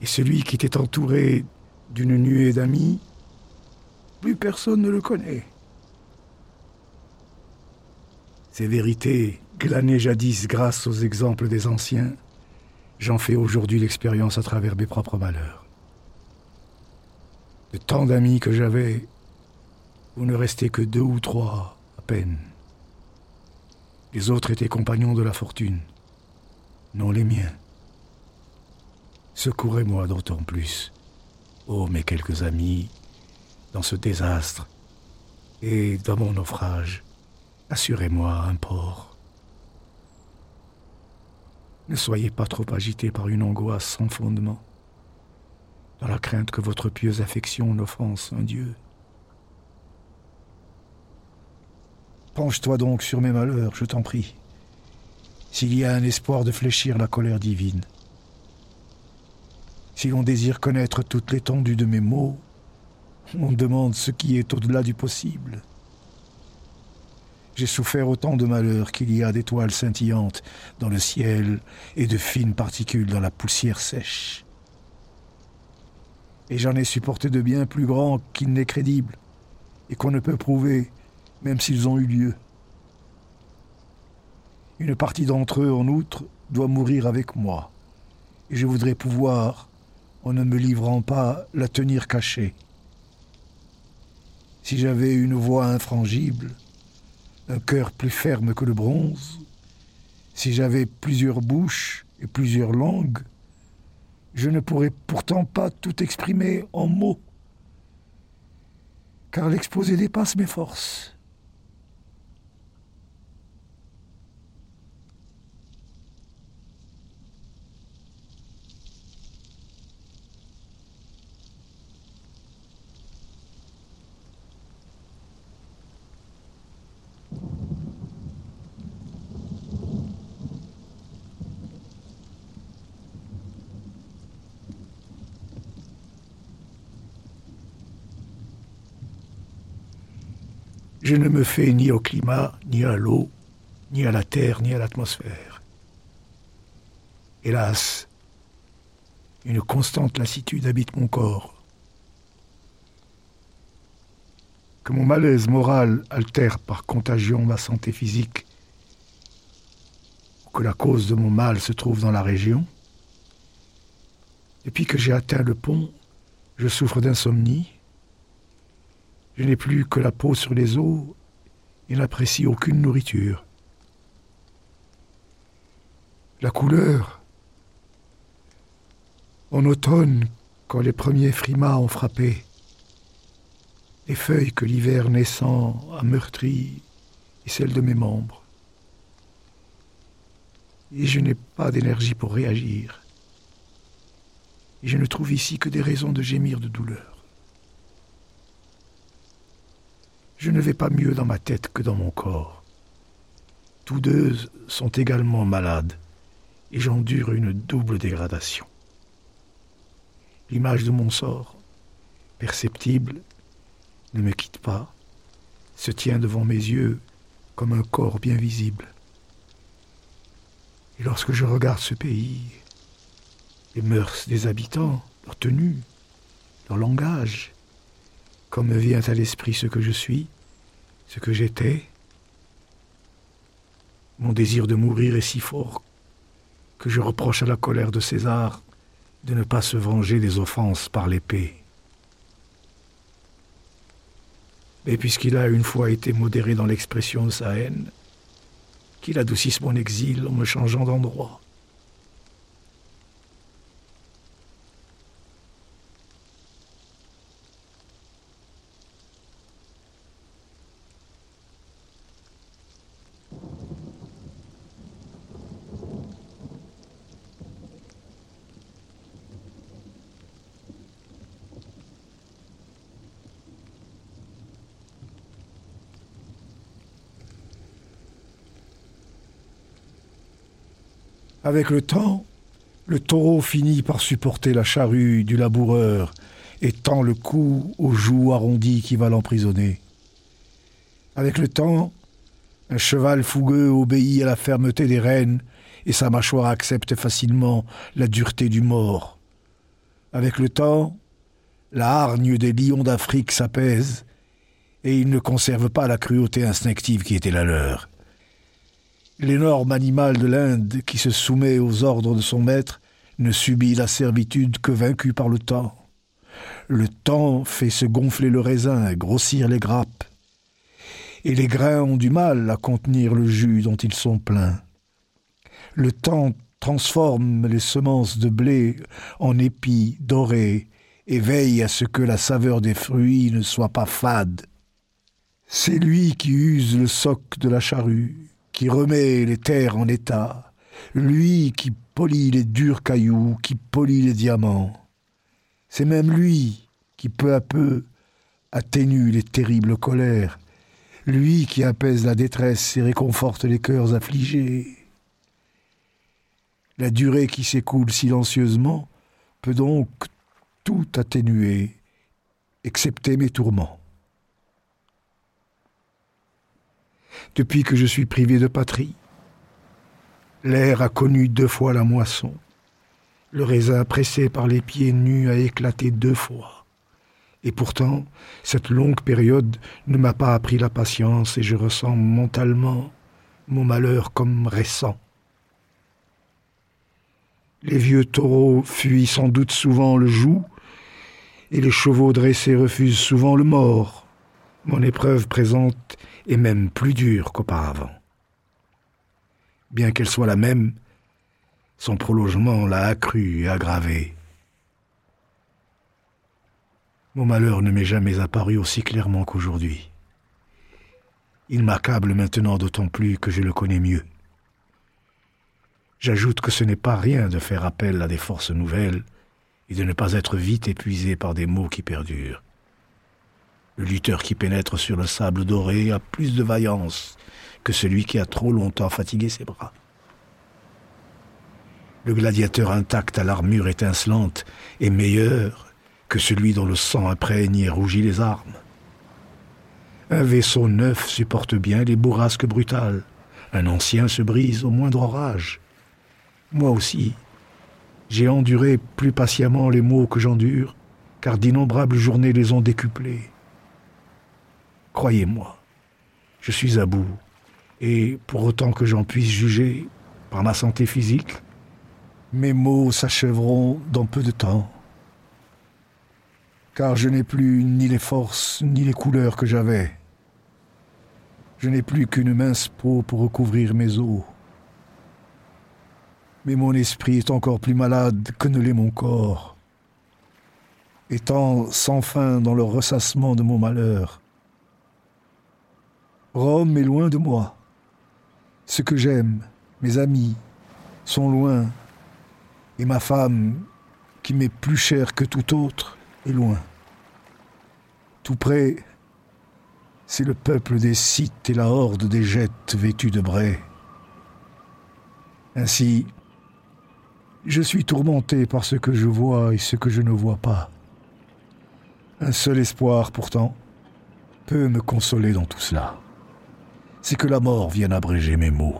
Speaker 8: Et celui qui était entouré d'une nuée d'amis, plus personne ne le connaît. Ces vérités, glanées jadis grâce aux exemples des anciens, j'en fais aujourd'hui l'expérience à travers mes propres malheurs. De tant d'amis que j'avais, vous ne restez que deux ou trois, à peine. Les autres étaient compagnons de la fortune, non les miens. Secourez-moi d'autant plus, ô mes quelques amis, dans ce désastre et dans mon naufrage. Assurez-moi un port. Ne soyez pas trop agité par une angoisse sans fondement, dans la crainte que votre pieuse affection n'offense un Dieu. Penche-toi donc sur mes malheurs, je t'en prie, s'il y a un espoir de fléchir la colère divine. Si l'on désire connaître toute l'étendue de mes maux, on demande ce qui est au-delà du possible. J'ai souffert autant de malheurs qu'il y a d'étoiles scintillantes dans le ciel et de fines particules dans la poussière sèche. Et j'en ai supporté de bien plus grands qu'il n'est crédible, et qu'on ne peut prouver, même s'ils ont eu lieu. Une partie d'entre eux, en outre, doit mourir avec moi, et je voudrais pouvoir, en ne me livrant pas, la tenir cachée. Si j'avais une voix infrangible, un cœur plus ferme que le bronze, si j'avais plusieurs bouches et plusieurs langues, je ne pourrais pourtant pas tout exprimer en mots, car l'exposé dépasse mes forces. Je ne me fais ni au climat, ni à l'eau, ni à la terre, ni à l'atmosphère. Hélas, une constante lassitude habite mon corps. Que mon malaise moral altère par contagion ma santé physique, ou que la cause de mon mal se trouve dans la région. Depuis que j'ai atteint le pont, je souffre d'insomnie, je n'ai plus que la peau sur les os et n'apprécie aucune nourriture. La couleur. En automne, quand les premiers frimas ont frappé, les feuilles que l'hiver naissant a meurtries et celles de mes membres. Et je n'ai pas d'énergie pour réagir. Et je ne trouve ici que des raisons de gémir de douleur. Je ne vais pas mieux dans ma tête que dans mon corps. Tous deux sont également malades, et j'endure une double dégradation. L'image de mon sort, perceptible, ne me quitte pas, se tient devant mes yeux comme un corps bien visible. Et lorsque je regarde ce pays, les mœurs des habitants, leur tenue, leur langage, comme me vient à l'esprit ce que je suis, ce que j'étais, mon désir de mourir est si fort que je reproche à la colère de César de ne pas se venger des offenses par l'épée. Mais puisqu'il a une fois été modéré dans l'expression de sa haine, qu'il adoucisse mon exil en me changeant d'endroit. Avec le temps, le taureau finit par supporter la charrue du laboureur et tend le cou aux joues arrondies qui va l'emprisonner. Avec le temps, un cheval fougueux obéit à la fermeté des rênes et sa mâchoire accepte facilement la dureté du mort. Avec le temps, la hargne des lions d'Afrique s'apaise et ils ne conservent pas la cruauté instinctive qui était la leur. L'énorme animal de l'Inde qui se soumet aux ordres de son maître ne subit la servitude que vaincu par le temps. Le temps fait se gonfler le raisin grossir les grappes. Et les grains ont du mal à contenir le jus dont ils sont pleins. Le temps transforme les semences de blé en épis dorés et veille à ce que la saveur des fruits ne soit pas fade. C'est lui qui use le soc de la charrue, qui remet les terres en état, lui qui polit les durs cailloux, qui polit les diamants. C'est même lui qui peu à peu atténue les terribles colères, lui qui apaise la détresse et réconforte les cœurs affligés. La durée qui s'écoule silencieusement peut donc tout atténuer, excepté mes tourments. Depuis que je suis privé de patrie. L'air a connu deux fois la moisson. Le raisin pressé par les pieds nus a éclaté deux fois. Et pourtant, cette longue période ne m'a pas appris la patience et je ressens mentalement mon malheur comme récent. Les vieux taureaux fuient sans doute souvent le joug, et les chevaux dressés refusent souvent le mort. Mon épreuve présente et même plus dure qu'auparavant. Bien qu'elle soit la même, son prolongement l'a accru et aggravé. Mon malheur ne m'est jamais apparu aussi clairement qu'aujourd'hui. Il m'accable maintenant d'autant plus que je le connais mieux. J'ajoute que ce n'est pas rien de faire appel à des forces nouvelles et de ne pas être vite épuisé par des maux qui perdurent. Le lutteur qui pénètre sur le sable doré a plus de vaillance que celui qui a trop longtemps fatigué ses bras. Le gladiateur intact à l'armure étincelante est meilleur que celui dont le sang imprègne et rougit les armes. Un vaisseau neuf supporte bien les bourrasques brutales. Un ancien se brise au moindre orage. Moi aussi, j'ai enduré plus patiemment les maux que j'endure, car d'innombrables journées les ont décuplés. Croyez-moi, je suis à bout, et pour autant que j'en puisse juger par ma santé physique, mes maux s'achèveront dans peu de temps, car je n'ai plus ni les forces ni les couleurs que j'avais. Je n'ai plus qu'une mince peau pour recouvrir mes os. Mais mon esprit est encore plus malade que ne l'est mon corps. Étant sans fin dans le ressassement de mon malheur, Rome est loin de moi. Ce que j'aime, mes amis, sont loin. Et ma femme, qui m'est plus chère que tout autre, est loin. Tout près, c'est le peuple des Scythes et la horde des Jettes vêtus de brais. Ainsi, je suis tourmenté par ce que je vois et ce que je ne vois pas. Un seul espoir, pourtant, peut me consoler dans tout cela c'est que la mort vienne abréger mes maux.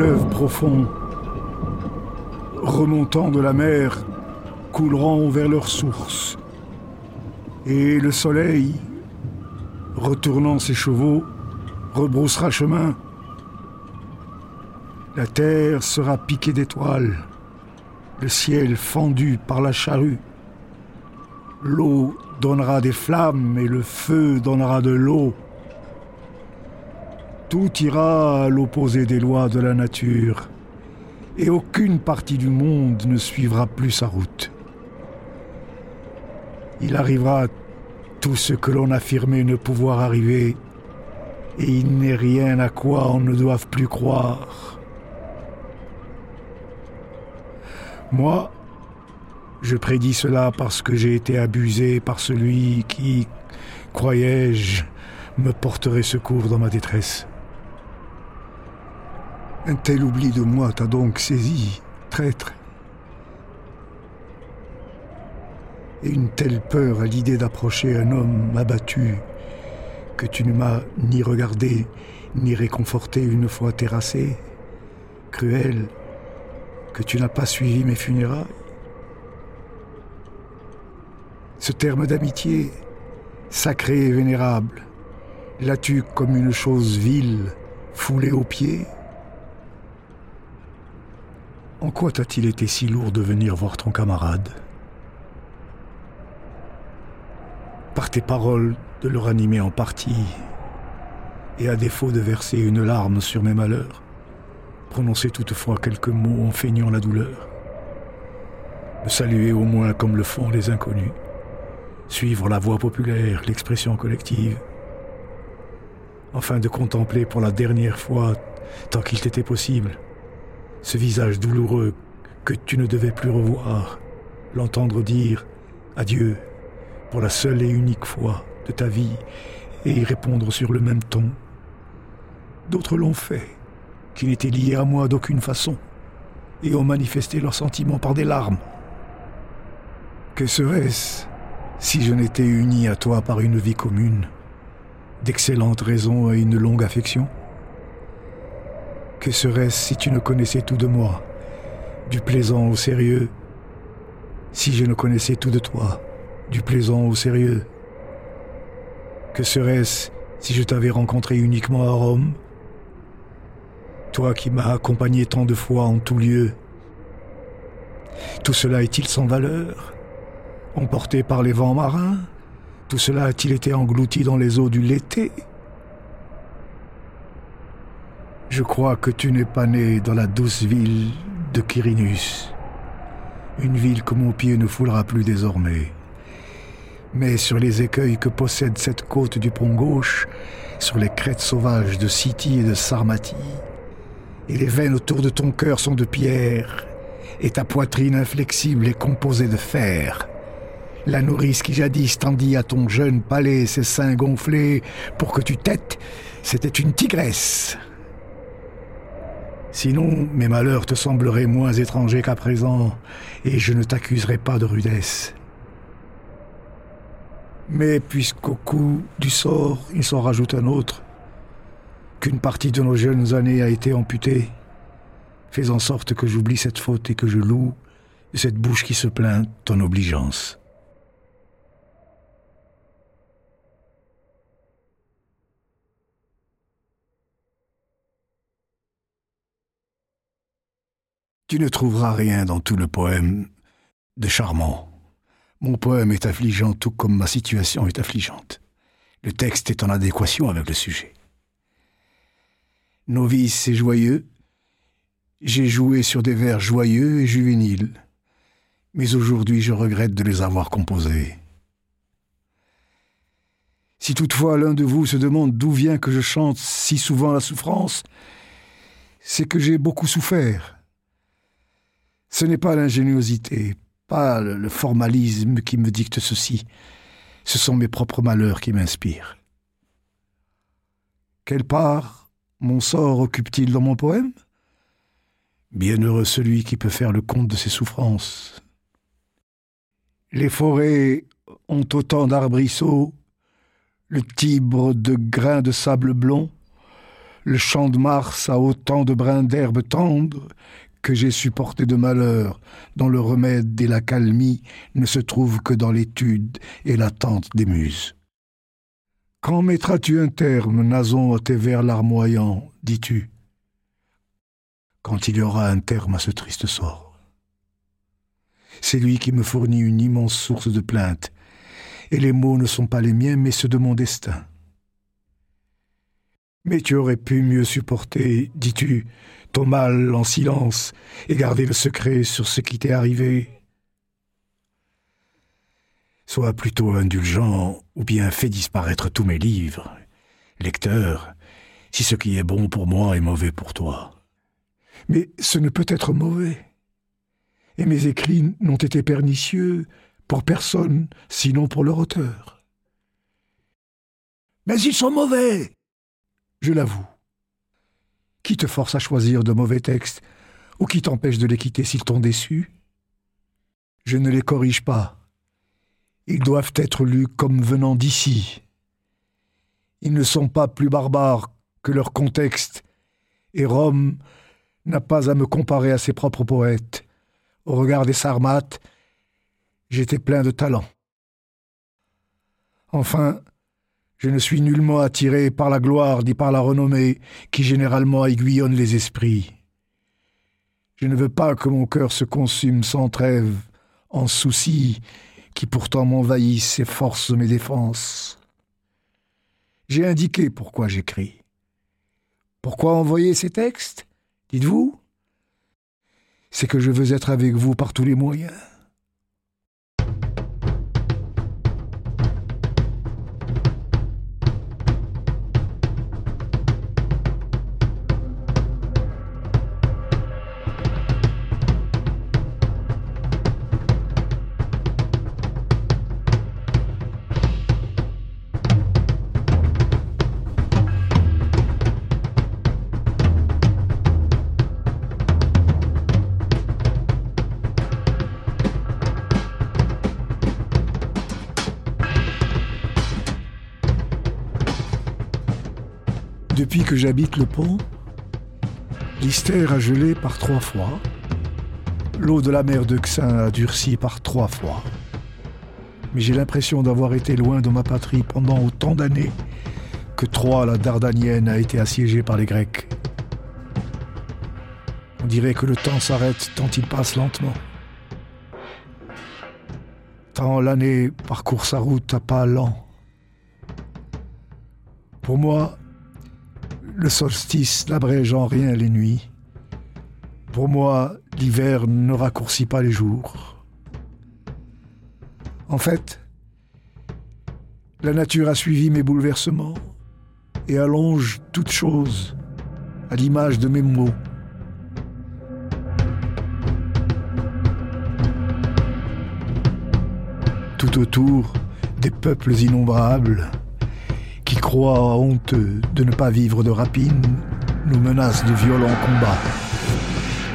Speaker 8: Les fleuves profonds, remontant de la mer, couleront vers leur source. Et le soleil, retournant ses chevaux, rebroussera chemin. La terre sera piquée d'étoiles, le ciel fendu par la charrue. L'eau donnera des flammes et le feu donnera de l'eau. Tout ira à l'opposé des lois de la nature, et aucune partie du monde ne suivra plus sa route. Il arrivera tout ce que l'on affirmait ne pouvoir arriver, et il n'est rien à quoi on ne doive plus croire. Moi, je prédis cela parce que j'ai été abusé par celui qui, croyais-je, me porterait secours dans ma détresse. Un tel oubli de moi t'a donc saisi, traître. Et une telle peur à l'idée d'approcher un homme abattu que tu ne m'as ni regardé ni réconforté une fois terrassé, cruel, que tu n'as pas suivi mes funérailles. Ce terme d'amitié, sacré et vénérable, l'as-tu comme une chose vile, foulée aux pieds En quoi t'a-t-il été si lourd de venir voir ton camarade? Par tes paroles, de le ranimer en partie, et à défaut de verser une larme sur mes malheurs, prononcer toutefois quelques mots en feignant la douleur, me saluer au moins comme le font les inconnus suivre la voix populaire, l'expression collective, afin de contempler pour la dernière fois, tant qu'il t'était possible, ce visage douloureux que tu ne devais plus revoir, l'entendre dire adieu pour la seule et unique fois de ta vie et y répondre sur le même ton. D'autres l'ont fait, qui n'étaient liés à moi d'aucune façon, et ont manifesté leurs sentiments par des larmes. Que serait-ce si je n'étais uni à toi par une vie commune, d'excellentes raisons et une longue affection? Que serait-ce si tu ne connaissais tout de moi, du plaisant au sérieux? Si je ne connaissais tout de toi, du plaisant au sérieux. Que serait-ce si je t'avais rencontré uniquement à Rome? Toi qui m'as accompagné tant de fois en tout lieu Tout cela est-il sans valeur? Emporté par les vents marins? Tout cela a-t-il été englouti dans les eaux du Lété? Je crois que tu n'es pas né dans la douce ville de Quirinus, une ville que mon pied ne foulera plus désormais. Mais sur les écueils que possède cette côte du pont gauche, sur les crêtes sauvages de City et de Sarmatie, et les veines autour de ton cœur sont de pierre, et ta poitrine inflexible est composée de fer. La nourrice qui jadis tendit à ton jeune palais ses seins gonflés pour que tu têtes, c'était une tigresse. Sinon, mes malheurs te sembleraient moins étrangers qu'à présent, et je ne t'accuserai pas de rudesse. Mais puisqu'au coup du sort, il s'en rajoute un autre, qu'une partie de nos jeunes années a été amputée, fais en sorte que j'oublie cette faute et que je loue cette bouche qui se plaint ton obligeance. Tu ne trouveras rien dans tout le poème de charmant. Mon poème est affligeant tout comme ma situation est affligeante. Le texte est en adéquation avec le sujet. Novice et joyeux, j'ai joué sur des vers joyeux et juvéniles, mais aujourd'hui je regrette de les avoir composés. Si toutefois l'un de vous se demande d'où vient que je chante si souvent la souffrance, c'est que j'ai beaucoup souffert ce n'est pas l'ingéniosité, pas le formalisme qui me dicte ceci. Ce sont mes propres malheurs qui m'inspirent. Quelle part mon sort occupe-t-il dans mon poème? Bienheureux celui qui peut faire le compte de ses souffrances. Les forêts ont autant d'arbrisseaux, le Tibre de grains de sable blond, le champ de Mars a autant de brins d'herbe tendre que j'ai supporté de malheur, dont le remède et la calmie ne se trouvent que dans l'étude et l'attente des muses. Quand mettras-tu un terme, Nason, à tes vers larmoyants, dis-tu? Quand il y aura un terme à ce triste sort. C'est lui qui me fournit une immense source de plaintes, et les mots ne sont pas les miens, mais ceux de mon destin. Mais tu aurais pu mieux supporter, dis-tu, ton mal en silence et garder le secret sur ce qui t'est arrivé. Sois plutôt indulgent ou bien fais disparaître tous mes livres. Lecteur, si ce qui est bon pour moi est mauvais pour toi. Mais ce ne peut être mauvais. Et mes écrits n'ont été pernicieux pour personne, sinon pour leur auteur. Mais ils sont mauvais, je l'avoue. Qui te force à choisir de mauvais textes ou qui t'empêche de les quitter s'ils t'ont déçu? Je ne les corrige pas. Ils doivent être lus comme venant d'ici. Ils ne sont pas plus barbares que leur contexte, et Rome n'a pas à me comparer à ses propres poètes. Au regard des Sarmates, j'étais plein de talent. Enfin, je ne suis nullement attiré par la gloire ni par la renommée qui généralement aiguillonne les esprits. Je ne veux pas que mon cœur se consume sans trêve en soucis qui pourtant m'envahissent et forcent mes défenses. J'ai indiqué pourquoi j'écris. Pourquoi envoyer ces textes Dites-vous? C'est que je veux être avec vous par tous les moyens. Depuis que j'habite le pont, l'Istère a gelé par trois fois, l'eau de la mer de Xin a durci par trois fois. Mais j'ai l'impression d'avoir été loin de ma patrie pendant autant d'années que Troie, la Dardanienne, a été assiégée par les Grecs. On dirait que le temps s'arrête tant il passe lentement. Tant l'année parcourt sa route à pas lents. Pour moi, le solstice n'abrège en rien les nuits. Pour moi, l'hiver ne raccourcit pas les jours. En fait, la nature a suivi mes bouleversements et allonge toute chose à l'image de mes mots. Tout autour, des peuples innombrables honteux de ne pas vivre de rapine, nous menacent de violents combats.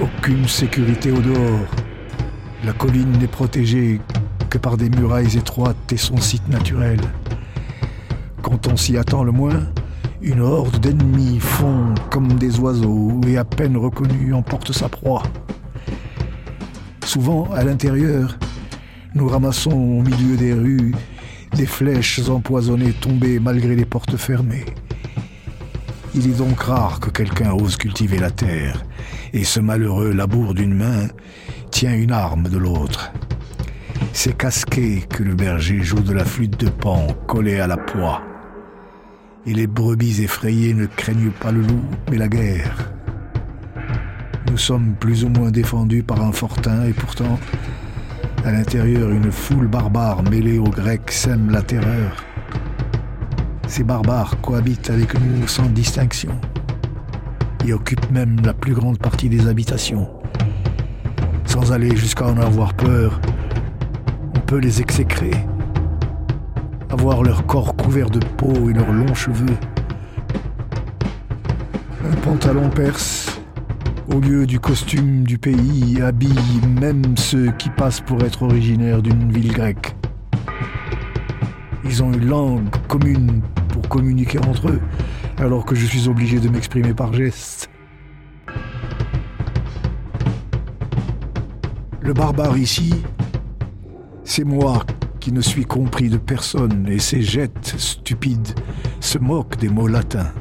Speaker 8: Aucune sécurité au dehors. La colline n'est protégée que par des murailles étroites et son site naturel. Quand on s'y attend le moins, une horde d'ennemis fond comme des oiseaux et à peine reconnus emporte sa proie. Souvent, à l'intérieur, nous ramassons au milieu des rues des flèches empoisonnées tombées malgré les portes fermées. Il est donc rare que quelqu'un ose cultiver la terre, et ce malheureux labour d'une main tient une arme de l'autre. C'est casqué que le berger joue de la flûte de pan collée à la poix. Et les brebis effrayées ne craignent pas le loup, mais la guerre. Nous sommes plus ou moins défendus par un fortin, et pourtant, à l'intérieur, une foule barbare mêlée aux Grecs sème la terreur. Ces barbares cohabitent avec nous sans distinction et occupent même la plus grande partie des habitations. Sans aller jusqu'à en avoir peur, on peut les exécrer, avoir leur corps couvert de peau et leurs longs cheveux. Un pantalon perse au lieu du costume du pays, habille même ceux qui passent pour être originaires d'une ville grecque. Ils ont une langue commune pour communiquer entre eux, alors que je suis obligé de m'exprimer par gestes. Le barbare ici, c'est moi qui ne suis compris de personne et ces jettes stupides se moquent des mots latins,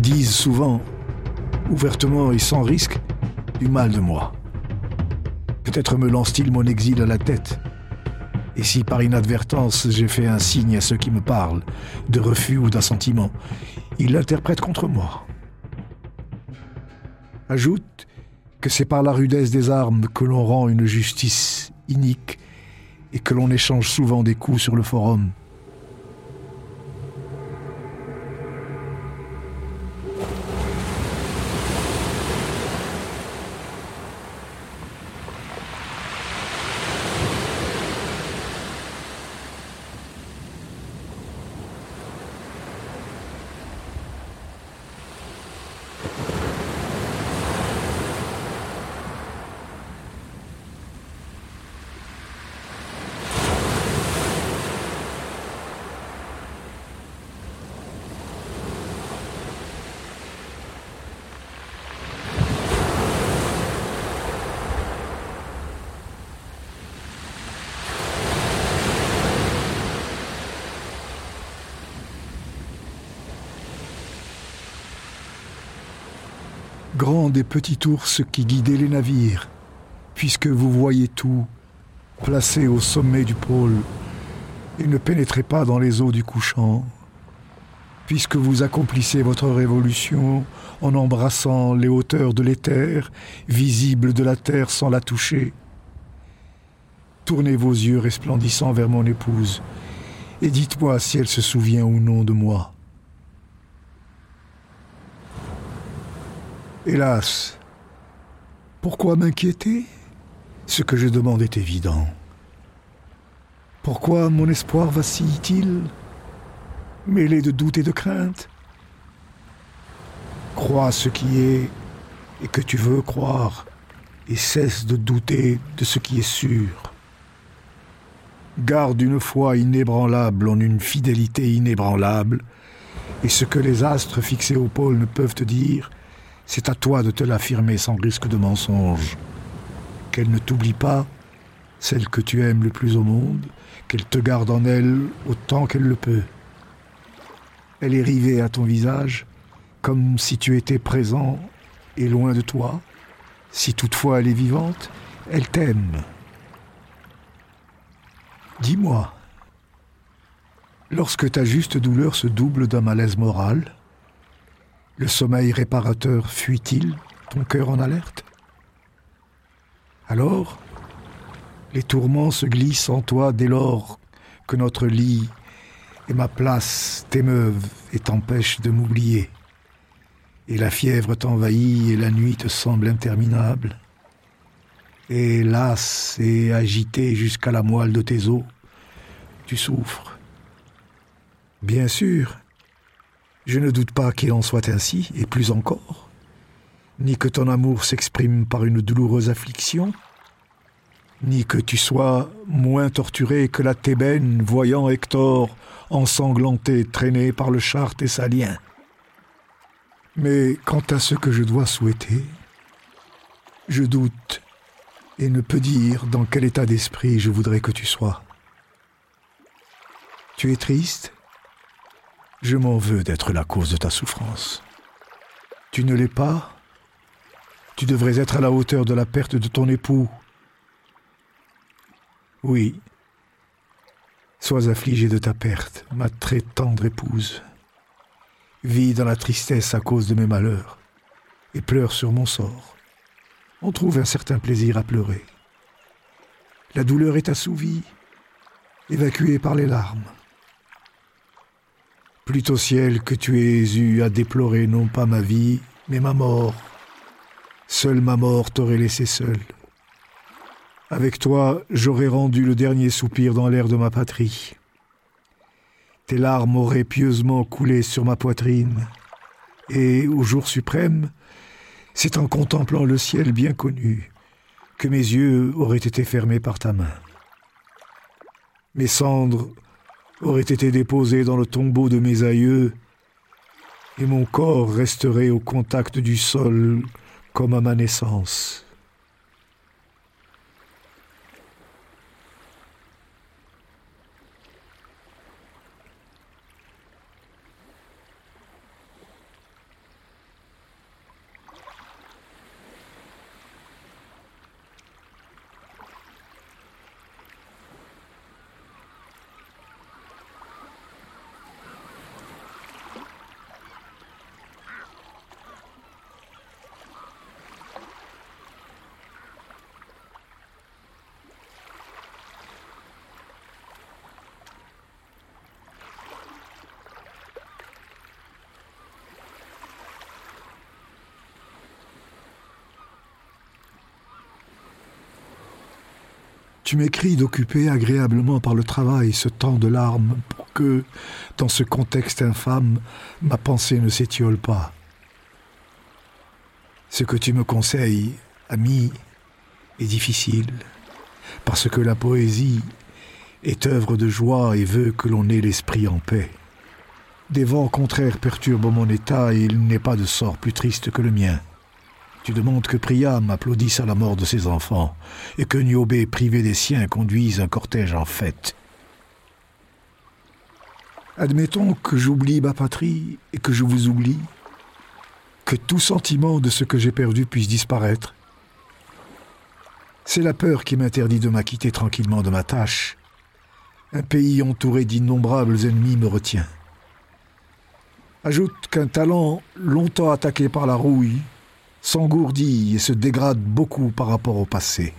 Speaker 8: disent souvent, ouvertement et sans risque, du mal de moi. Peut-être me lance-t-il mon exil à la tête. Et si par inadvertance j'ai fait un signe à ceux qui me parlent, de refus ou d'assentiment, ils l'interprètent contre moi. Ajoute que c'est par la rudesse des armes que l'on rend une justice inique et que l'on échange souvent des coups sur le forum. Grand des petits ours qui guidaient les navires, puisque vous voyez tout, placé au sommet du pôle, et ne pénétrez pas dans les eaux du couchant, puisque vous accomplissez votre révolution en embrassant les hauteurs de l'éther, visibles de la terre sans la toucher. Tournez vos yeux resplendissants vers mon épouse, et dites-moi si elle se souvient ou non de moi. Hélas, pourquoi m'inquiéter? Ce que je demande est évident. Pourquoi mon espoir vacille-t-il? Mêlé de doute et de crainte Crois ce qui est et que tu veux croire, et cesse de douter de ce qui est sûr. Garde une foi inébranlable en une fidélité inébranlable, et ce que les astres fixés au pôle ne peuvent te dire, c'est à toi de te l'affirmer sans risque de mensonge. Qu'elle ne t'oublie pas, celle que tu aimes le plus au monde, qu'elle te garde en elle autant qu'elle le peut. Elle est rivée à ton visage, comme si tu étais présent et loin de toi. Si toutefois elle est vivante, elle t'aime. Dis-moi, lorsque ta juste douleur se double d'un malaise moral, le sommeil réparateur fuit-il, ton cœur en alerte? Alors, les tourments se glissent en toi dès lors que notre lit et ma place t'émeuvent et t'empêchent de m'oublier. Et la fièvre t'envahit et la nuit te semble interminable. Et lasse et agité jusqu'à la moelle de tes os, tu souffres. Bien sûr, je ne doute pas qu'il en soit ainsi, et plus encore, ni que ton amour s'exprime par une douloureuse affliction, ni que tu sois moins torturé que la Thébène voyant Hector ensanglanté traîné par le char thessalien. Mais quant à ce que je dois souhaiter, je doute et ne peux dire dans quel état d'esprit je voudrais que tu sois. Tu es triste? Je m'en veux d'être la cause de ta souffrance. Tu ne l'es pas? Tu devrais être à la hauteur de la perte de ton époux. Oui. Sois affligé de ta perte, ma très tendre épouse. Vis dans la tristesse à cause de mes malheurs, et pleure sur mon sort. On trouve un certain plaisir à pleurer. La douleur est assouvie, évacuée par les larmes. Plutôt ciel que tu aies eu à déplorer non pas ma vie, mais ma mort. Seule ma mort t'aurait laissé seul. Avec toi, j'aurais rendu le dernier soupir dans l'air de ma patrie. Tes larmes auraient pieusement coulé sur ma poitrine. Et au jour suprême, c'est en contemplant le ciel bien connu que mes yeux auraient été fermés par ta main. Mes cendres aurait été déposé dans le tombeau de mes aïeux, et mon corps resterait au contact du sol comme à ma naissance. Tu m'écris d'occuper agréablement par le travail ce temps de larmes pour que, dans ce contexte infâme, ma pensée ne s'étiole pas. Ce que tu me conseilles, ami, est difficile, parce que la poésie est œuvre de joie et veut que l'on ait l'esprit en paix. Des vents contraires perturbent mon état et il n'est pas de sort plus triste que le mien. Tu demandes que Priam applaudisse à la mort de ses enfants, et que Niobé, privé des siens, conduise un cortège en fête. Admettons que j'oublie ma patrie et que je vous oublie, que tout sentiment de ce que j'ai perdu puisse disparaître. C'est la peur qui m'interdit de m'acquitter tranquillement de ma tâche. Un pays entouré d'innombrables ennemis me retient. Ajoute qu'un talent longtemps attaqué par la rouille s'engourdit et se dégrade beaucoup par rapport au passé.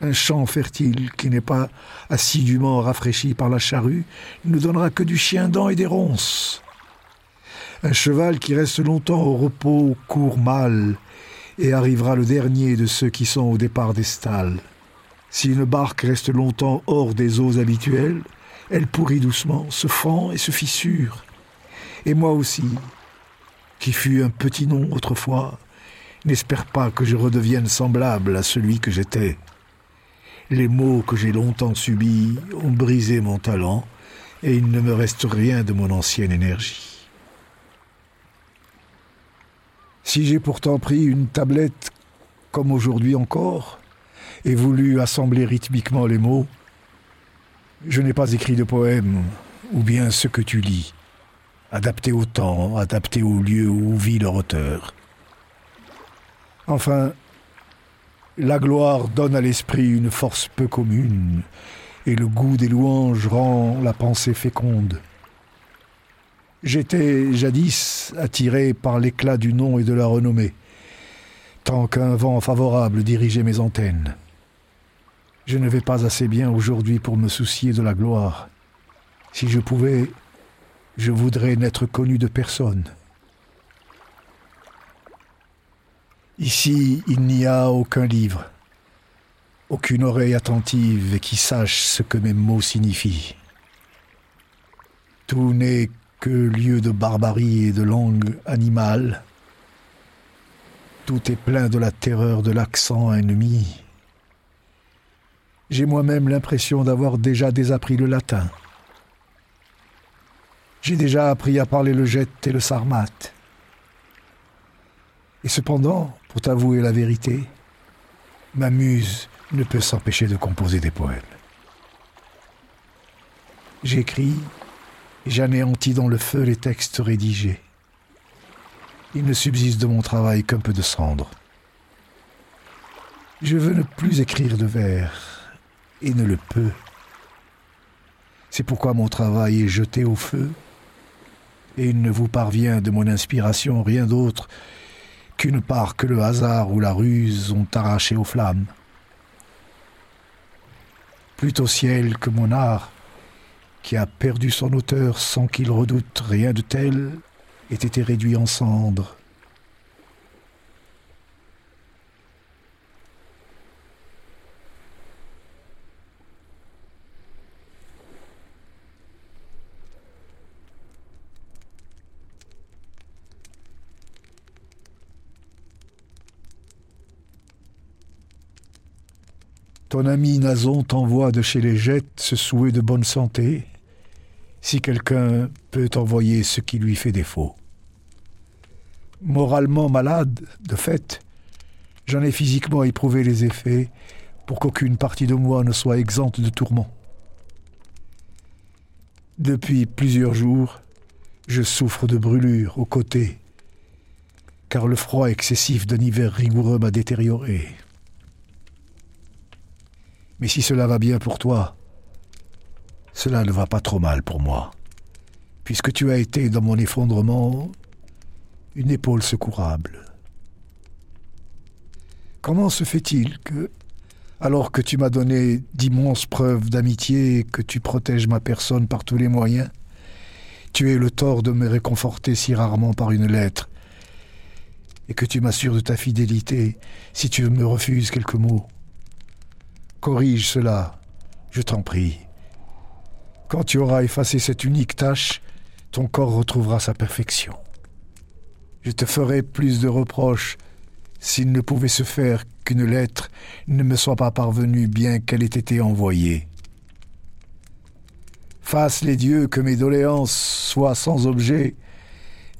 Speaker 8: Un champ fertile qui n'est pas assidûment rafraîchi par la charrue ne donnera que du chien-dent et des ronces. Un cheval qui reste longtemps au repos court mal et arrivera le dernier de ceux qui sont au départ des stalles. Si une barque reste longtemps hors des eaux habituelles, elle pourrit doucement, se fend et se fissure. Et moi aussi, qui fut un petit nom autrefois, n'espère pas que je redevienne semblable à celui que j'étais. Les maux que j'ai longtemps subis ont brisé mon talent, et il ne me reste rien de mon ancienne énergie. Si j'ai pourtant pris une tablette comme aujourd'hui encore, et voulu assembler rythmiquement les mots, je n'ai pas écrit de poème, ou bien ce que tu lis adapté au temps, adapté au lieu où vit leur auteur. Enfin, la gloire donne à l'esprit une force peu commune, et le goût des louanges rend la pensée féconde. J'étais jadis attiré par l'éclat du nom et de la renommée, tant qu'un vent favorable dirigeait mes antennes. Je ne vais pas assez bien aujourd'hui pour me soucier de la gloire. Si je pouvais, je voudrais n'être connu de personne. Ici, il n'y a aucun livre, aucune oreille attentive qui sache ce que mes mots signifient. Tout n'est que lieu de barbarie et de langue animale. Tout est plein de la terreur de l'accent ennemi. J'ai moi-même l'impression d'avoir déjà désappris le latin. J'ai déjà appris à parler le jet et le sarmate. Et cependant, pour t'avouer la vérité, ma muse ne peut s'empêcher de composer des poèmes. J'écris et j'anéantis dans le feu les textes rédigés. Il ne subsiste de mon travail qu'un peu de cendre. Je veux ne plus écrire de vers et ne le peux. C'est pourquoi mon travail est jeté au feu et il ne vous parvient de mon inspiration rien d'autre qu'une part que le hasard ou la ruse ont arrachée aux flammes. Plutôt au ciel que mon art, qui a perdu son auteur sans qu'il redoute rien de tel, ait été réduit en cendres. Ton ami Nazon t'envoie de chez les Jettes ce souhait de bonne santé. si quelqu'un peut envoyer ce qui lui fait défaut. Moralement malade, de fait, j'en ai physiquement éprouvé les effets pour qu'aucune partie de moi ne soit exempte de tourments. Depuis plusieurs jours, je souffre de brûlures aux côtés, car le froid excessif d'un hiver rigoureux m'a détérioré. Mais si cela va bien pour toi, cela ne va pas trop mal pour moi, puisque tu as été dans mon effondrement une épaule secourable. Comment se fait-il que, alors que tu m'as donné d'immenses preuves d'amitié et que tu protèges ma personne par tous les moyens, tu aies le tort de me réconforter si rarement par une lettre, et que tu m'assures de ta fidélité si tu me refuses quelques mots? Corrige cela, je t'en prie. Quand tu auras effacé cette unique tâche, ton corps retrouvera sa perfection. Je te ferai plus de reproches s'il ne pouvait se faire qu'une lettre ne me soit pas parvenue bien qu'elle ait été envoyée. Fasse les dieux que mes doléances soient sans objet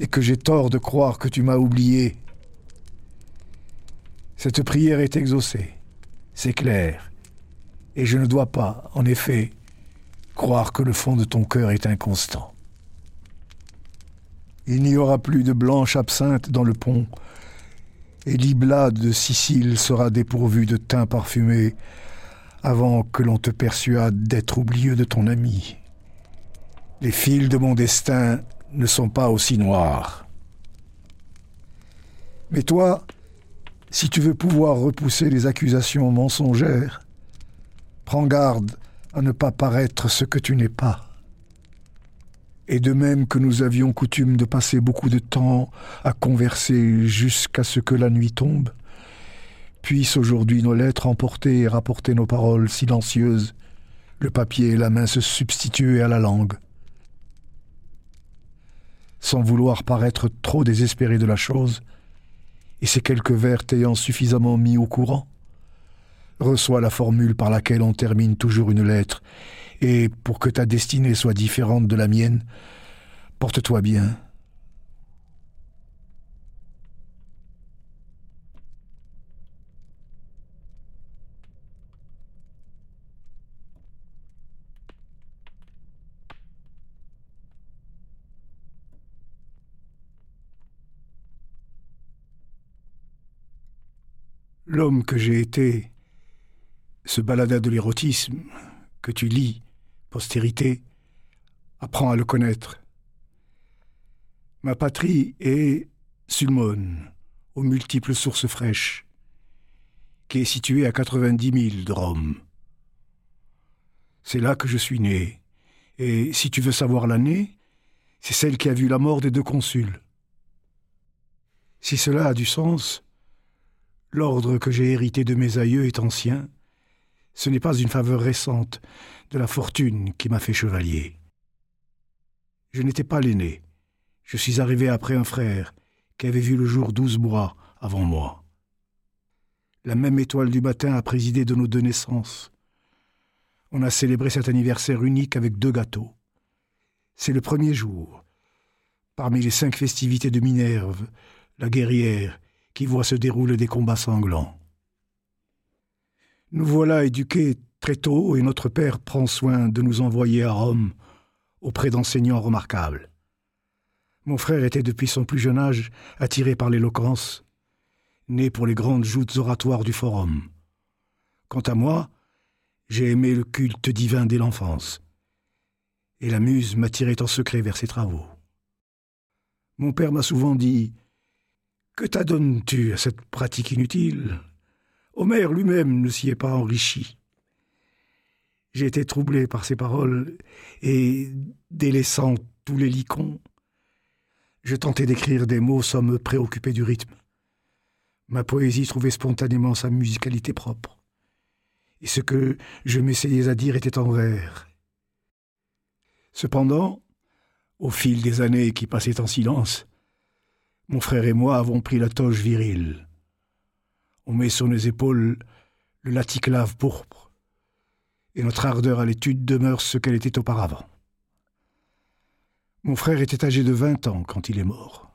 Speaker 8: et que j'ai tort de croire que tu m'as oublié. Cette prière est exaucée, c'est clair, et je ne dois pas, en effet, croire que le fond de ton cœur est inconstant. Il n'y aura plus de blanche absinthe dans le pont, et l'Ibla de Sicile sera dépourvu de thym parfumé avant que l'on te persuade d'être oublieux de ton ami. Les fils de mon destin ne sont pas aussi noirs. Mais toi, si tu veux pouvoir repousser les accusations mensongères, prends garde à ne pas paraître ce que tu n'es pas. Et de même que nous avions coutume de passer beaucoup de temps à converser jusqu'à ce que la nuit tombe, puissent aujourd'hui nos lettres emporter et rapporter nos paroles silencieuses, le papier et la main se substituer à la langue. Sans vouloir paraître trop désespéré de la chose, et ces quelques vers t'ayant suffisamment mis au courant, reçois la formule par laquelle on termine toujours une lettre, et pour que ta destinée soit différente de la mienne, porte-toi bien. L'homme que j'ai été, ce balada de l'érotisme que tu lis, postérité, apprends à le connaître. Ma patrie est Sulmone, aux multiples sources fraîches, qui est située à 90 000 de Rome. C'est là que je suis né, et si tu veux savoir l'année, c'est celle qui a vu la mort des deux consuls. Si cela a du sens, L'ordre que j'ai hérité de mes aïeux est ancien. Ce n'est pas une faveur récente de la fortune qui m'a fait chevalier. Je n'étais pas l'aîné. Je suis arrivé après un frère qui avait vu le jour douze mois avant moi. La même étoile du matin a présidé de nos deux naissances. On a célébré cet anniversaire unique avec deux gâteaux. C'est le premier jour, parmi les cinq festivités de Minerve, la guerrière, qui voit se dérouler des combats sanglants. Nous voilà éduqués très tôt et notre Père prend soin de nous envoyer à Rome auprès d'enseignants remarquables. Mon frère était depuis son plus jeune âge attiré par l'éloquence, né pour les grandes joutes oratoires du forum. Quant à moi, j'ai aimé le culte divin dès l'enfance, et la muse m'attirait en secret vers ses travaux. Mon père m'a souvent dit que t'adonnes-tu à cette pratique inutile? Homère lui-même ne s'y est pas enrichi. J'ai été troublé par ces paroles, et, délaissant tous les licons, je tentais d'écrire des mots sans me préoccuper du rythme. Ma poésie trouvait spontanément sa musicalité propre, et ce que je m'essayais à dire était en vers. Cependant, au fil des années qui passaient en silence, mon frère et moi avons pris la toge virile. On met sur nos épaules le laticlave pourpre, et notre ardeur à l'étude demeure ce qu'elle était auparavant. Mon frère était âgé de 20 ans quand il est mort.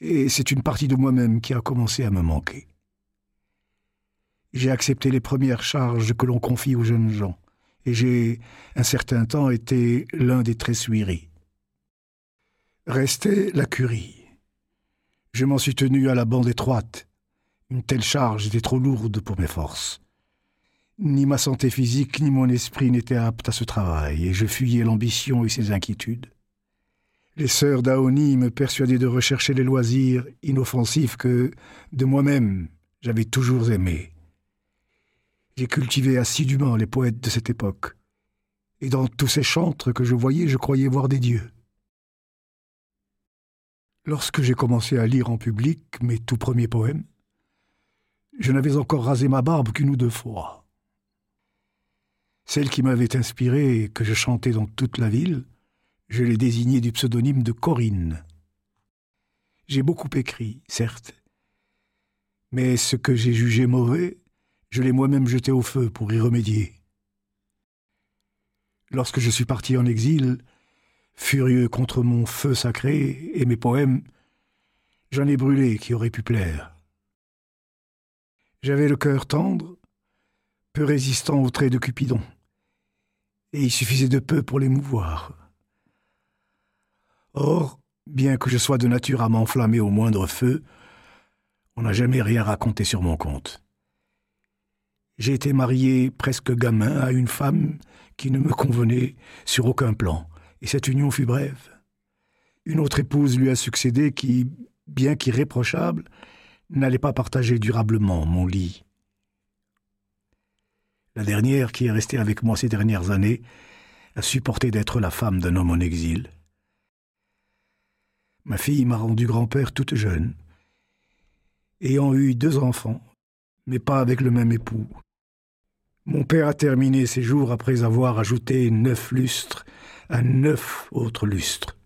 Speaker 8: Et c'est une partie de moi-même qui a commencé à me manquer. J'ai accepté les premières charges que l'on confie aux jeunes gens, et j'ai, un certain temps, été l'un des tressuiris. Restait la curie. Je m'en suis tenu à la bande étroite. Une telle charge était trop lourde pour mes forces. Ni ma santé physique ni mon esprit n'étaient aptes à ce travail, et je fuyais l'ambition et ses inquiétudes. Les sœurs d'Aoni me persuadaient de rechercher les loisirs inoffensifs que, de moi-même, j'avais toujours aimés. J'ai cultivé assidûment les poètes de cette époque, et dans tous ces chantres que je voyais, je croyais voir des dieux. Lorsque j'ai commencé à lire en public mes tout premiers poèmes, je n'avais encore rasé ma barbe qu'une ou deux fois. Celle qui m'avait inspiré et que je chantais dans toute la ville, je l'ai désignée du pseudonyme de Corinne. J'ai beaucoup écrit, certes, mais ce que j'ai jugé mauvais, je l'ai moi-même jeté au feu pour y remédier. Lorsque je suis parti en exil, furieux contre mon feu sacré et mes poèmes, j'en ai brûlé qui auraient pu plaire. J'avais le cœur tendre, peu résistant aux traits de Cupidon, et il suffisait de peu pour l'émouvoir. Or, bien que je sois de nature à m'enflammer au moindre feu, on n'a jamais rien raconté sur mon compte. J'ai été marié presque gamin à une femme qui ne me convenait sur aucun plan et cette union fut brève. Une autre épouse lui a succédé qui, bien qu'irréprochable, n'allait pas partager durablement mon lit. La dernière, qui est restée avec moi ces dernières années, a supporté d'être la femme d'un homme en exil. Ma fille m'a rendu grand-père toute jeune, ayant eu deux enfants, mais pas avec le même époux. Mon père a terminé ses jours après avoir ajouté neuf lustres à neuf autres lustres.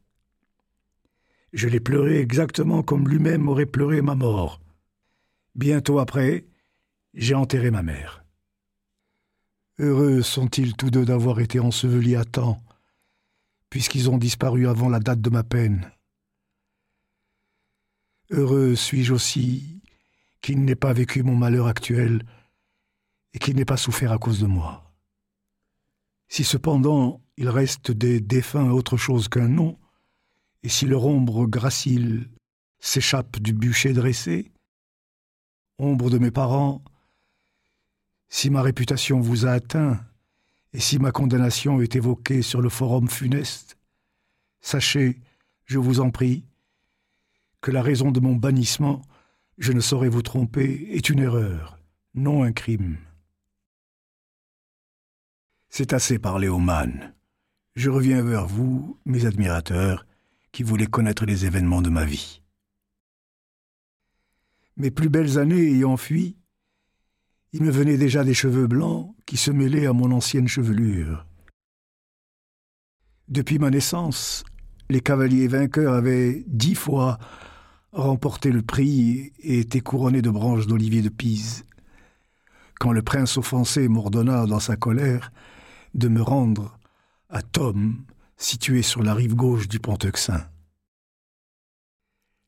Speaker 8: Je l'ai pleuré exactement comme lui-même aurait pleuré ma mort. Bientôt après, j'ai enterré ma mère. Heureux sont-ils tous deux d'avoir été ensevelis à temps, puisqu'ils ont disparu avant la date de ma peine. Heureux suis-je aussi qu'il n'ait pas vécu mon malheur actuel et qu'il n'ait pas souffert à cause de moi. Si cependant il reste des défunts autre chose qu'un nom, et si leur ombre gracile s'échappe du bûcher dressé, ombre de mes parents, si ma réputation vous a atteint, et si ma condamnation est évoquée sur le forum funeste, sachez, je vous en prie, que la raison de mon bannissement, je ne saurais vous tromper, est une erreur, non un crime. C'est assez parlé aux man. Je reviens vers vous, mes admirateurs, qui voulez connaître les événements de ma vie. Mes plus belles années ayant fui, il me venait déjà des cheveux blancs qui se mêlaient à mon ancienne chevelure. Depuis ma naissance, les cavaliers vainqueurs avaient dix fois remporté le prix et été couronnés de branches d'olivier de Pise. Quand le prince offensé m'ordonna dans sa colère de me rendre à Tom, situé sur la rive gauche du Pont-Euxin.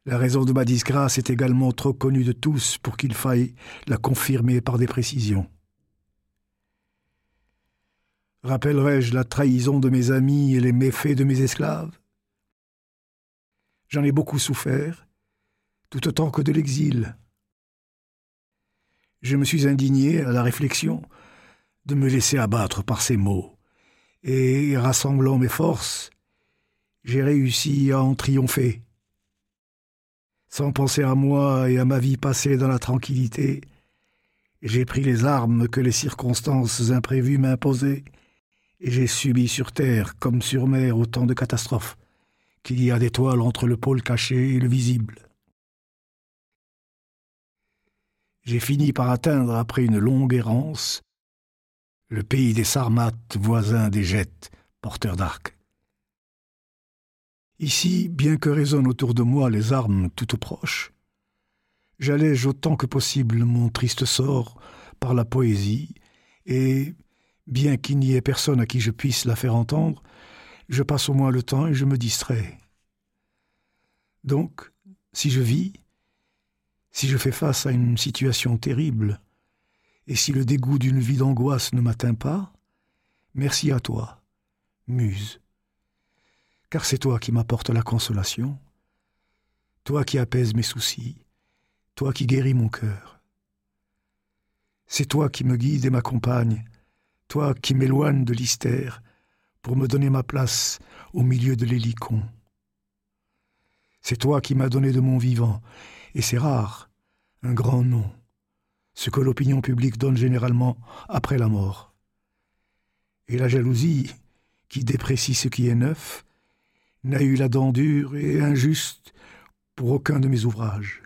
Speaker 8: La raison de ma disgrâce est également trop connue de tous pour qu'il faille la confirmer par des précisions. Rappellerai-je la trahison de mes amis et les méfaits de mes esclaves? J'en ai beaucoup souffert, tout autant que de l'exil. Je me suis indigné à la réflexion de me laisser abattre par ces mots, et, rassemblant mes forces, j'ai réussi à en triompher. Sans penser à moi et à ma vie passée dans la tranquillité, j'ai pris les armes que les circonstances imprévues m'imposaient, et j'ai subi sur terre comme sur mer autant de catastrophes qu'il y a d'étoiles entre le pôle caché et le visible. J'ai fini par atteindre, après une longue errance, le pays des Sarmates voisins des Gettes, porteurs d'arcs. Ici, bien que résonnent autour de moi les armes toutes proches, j'allège autant que possible mon triste sort par la poésie, et, bien qu'il n'y ait personne à qui je puisse la faire entendre, je passe au moins le temps et je me distrais. Donc, si je vis, si je fais face à une situation terrible, et si le dégoût d'une vie d'angoisse ne m'atteint pas, merci à toi, Muse, car c'est toi qui m'apportes la consolation, toi qui apaises mes soucis, toi qui guéris mon cœur. C'est toi qui me guide et m'accompagne, toi qui m'éloignes de l'hystère pour me donner ma place au milieu de l'hélicon. C'est toi qui m'as donné de mon vivant, et c'est rare, un grand nom, ce que l'opinion publique donne généralement après la mort. Et la jalousie, qui déprécie ce qui est neuf, n'a eu la dent dure et injuste pour aucun de mes ouvrages.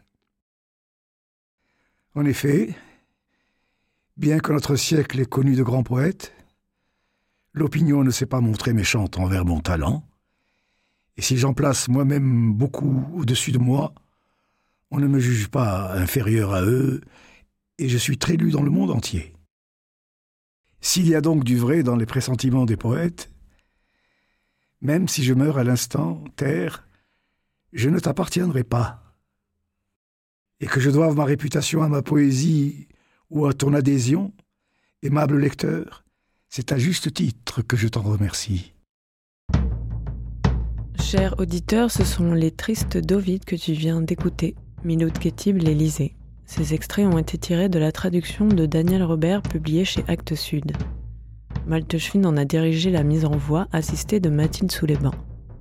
Speaker 8: En effet, bien que notre siècle ait connu de grands poètes, l'opinion ne s'est pas montrée méchante envers mon talent, et si j'en place moi-même beaucoup au-dessus de moi, on ne me juge pas inférieur à eux, et je suis très lu dans le monde entier. S'il y a donc du vrai dans les pressentiments des poètes, même si je meurs à l'instant, terre, je ne t'appartiendrai pas. Et que je doive ma réputation à ma poésie ou à ton adhésion, aimable lecteur, c'est à juste titre que je t'en remercie.
Speaker 9: Cher auditeur, ce sont les tristes d'Ovid que tu viens d'écouter. Miloud Ketib les lisait. Ces extraits ont été tirés de la traduction de Daniel Robert publiée chez Actes Sud. Malte Schwinn en a dirigé la mise en voix, assistée de Mathilde Souleban.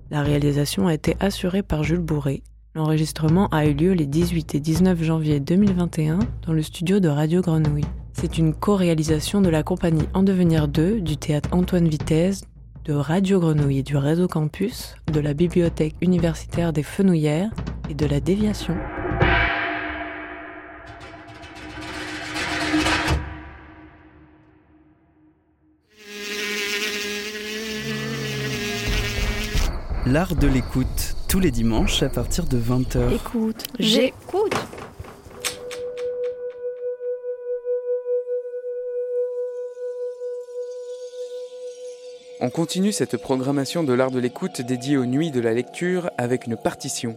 Speaker 9: La réalisation a été assurée par Jules Bourré. L'enregistrement a eu lieu les 18 et 19 janvier 2021 dans le studio de Radio Grenouille. C'est une co-réalisation de la compagnie En Devenir 2, du théâtre Antoine Vitesse, de Radio Grenouille et du réseau campus, de la bibliothèque universitaire des Fenouillères et de la Déviation.
Speaker 1: L'art de l'écoute, tous les dimanches à partir de 20h.
Speaker 7: Écoute, j'écoute.
Speaker 10: On continue cette programmation de l'art de l'écoute dédiée aux nuits de la lecture avec une partition.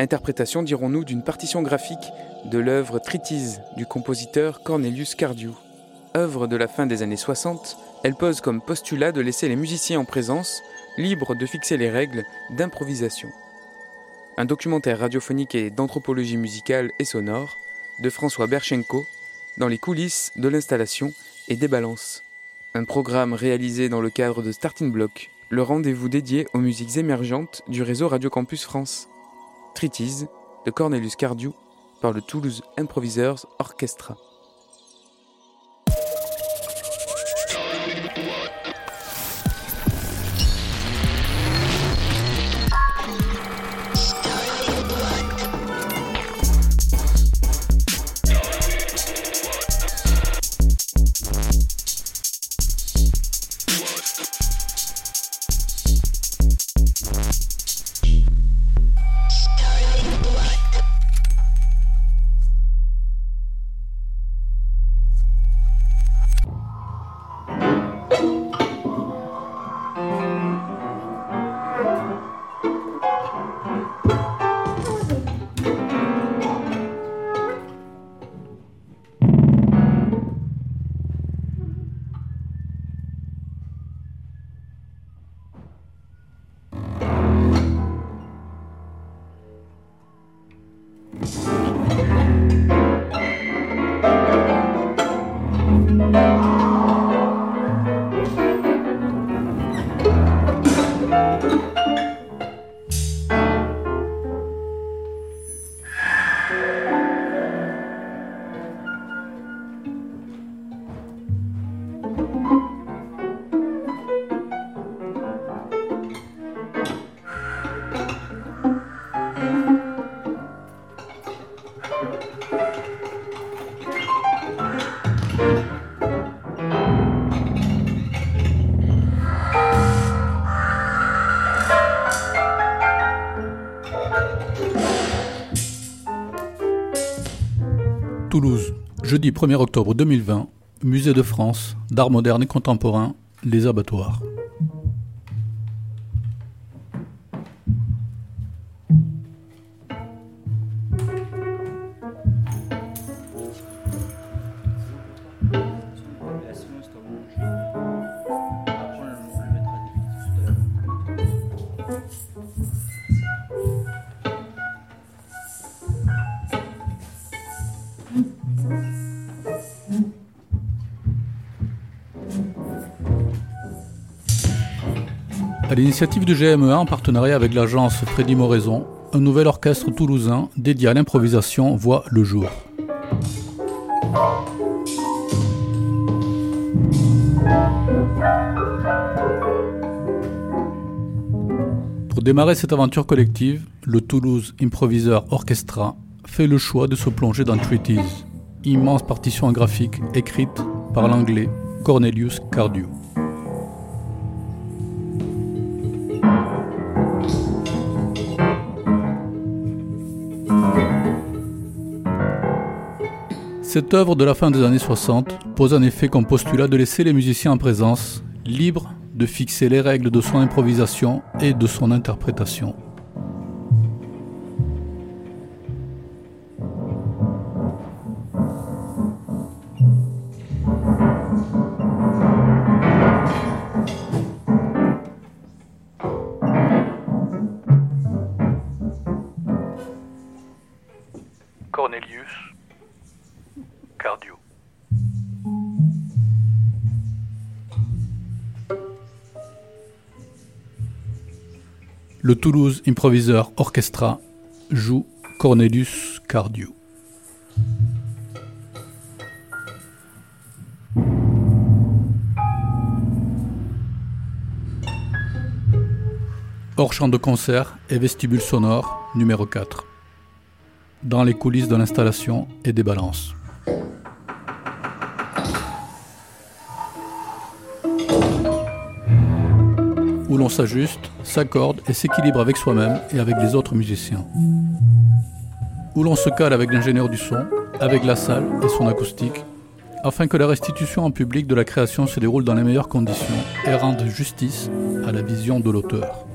Speaker 10: Interprétation, dirons-nous, d'une partition graphique de l'œuvre Tritise du compositeur Cornelius Cardew. Œuvre de la fin des années 60, elle pose comme postulat de laisser les musiciens en présence libres de fixer les règles d'improvisation. Un documentaire radiophonique et d'anthropologie musicale et sonore de François Berchenko dans les coulisses de l'installation et des balances. Un programme réalisé dans le cadre de Starting Block, le rendez-vous dédié aux musiques émergentes du réseau Radio Campus France. Treatise de Cornelius Cardew par le Toulouse Improvisers Orchestra.
Speaker 11: Jeudi 1er octobre 2020, Musée de France, d'art moderne et contemporain, Les Abattoirs. L'initiative du GME1 en partenariat avec l'agence Freddy Moraison, un nouvel orchestre toulousain dédié à l'improvisation voit le jour. Pour démarrer cette aventure collective, le Toulouse Improviseur Orchestra fait le choix de se plonger dans Treaties, immense partition graphique écrite par l'anglais Cornelius Cardew. Cette œuvre de la fin des années 60 pose en effet comme postulat de laisser les musiciens en présence libres de fixer les règles de son improvisation et de son interprétation. Le Toulouse Improviseur Orchestra joue Cornelius Cardio. Hors champ de concert et vestibule sonore numéro 4. Dans les coulisses de l'installation et des balances. Où l'on s'ajuste, s'accorde et s'équilibre avec soi-même et avec les autres musiciens. Où l'on se cale avec l'ingénieur du son, avec la salle et son acoustique, afin que la restitution en public de la création se déroule dans les meilleures conditions et rende justice à la vision de l'auteur.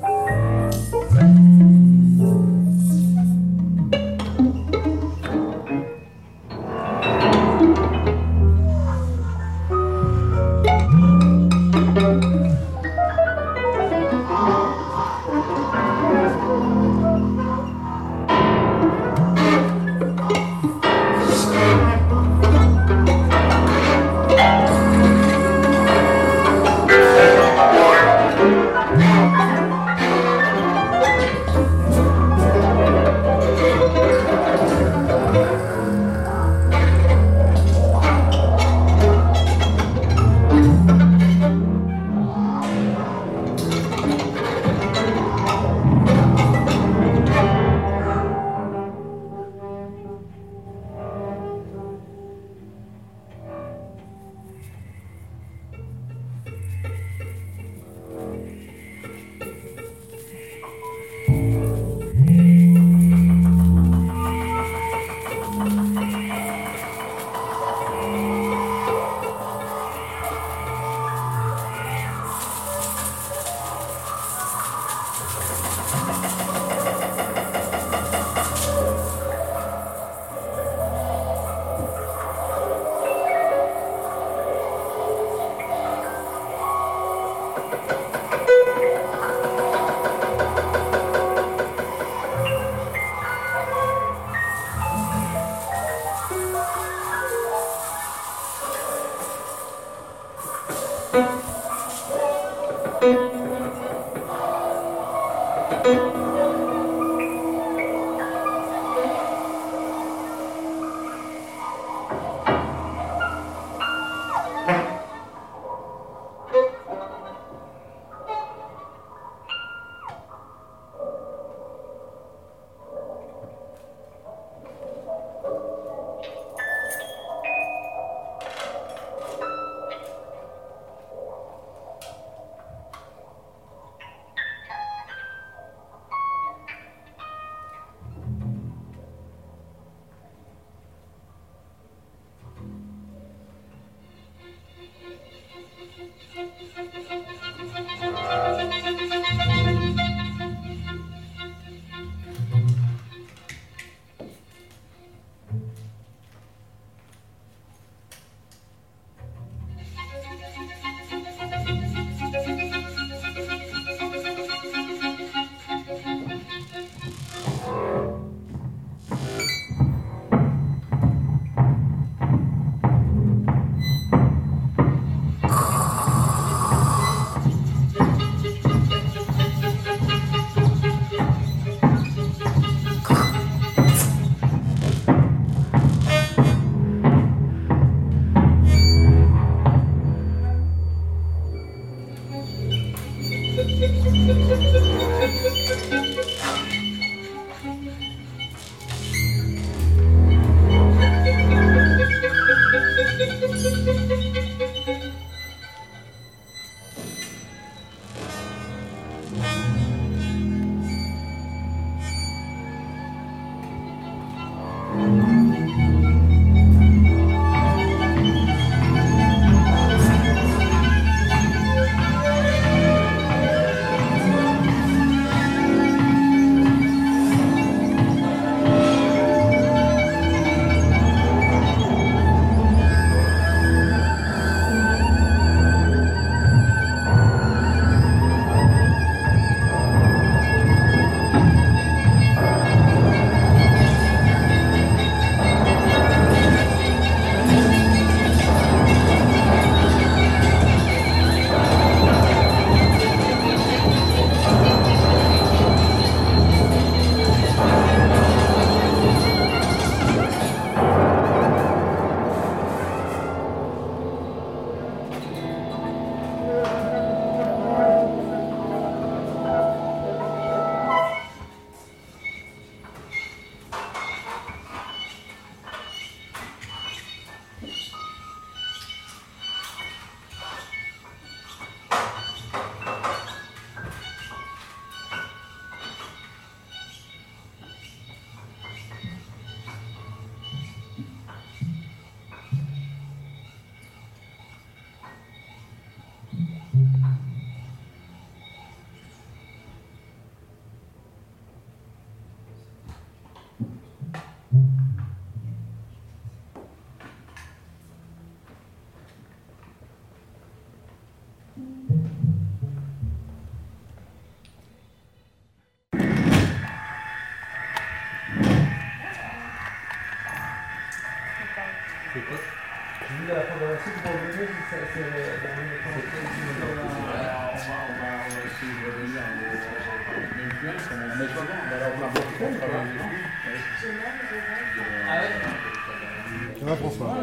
Speaker 12: François?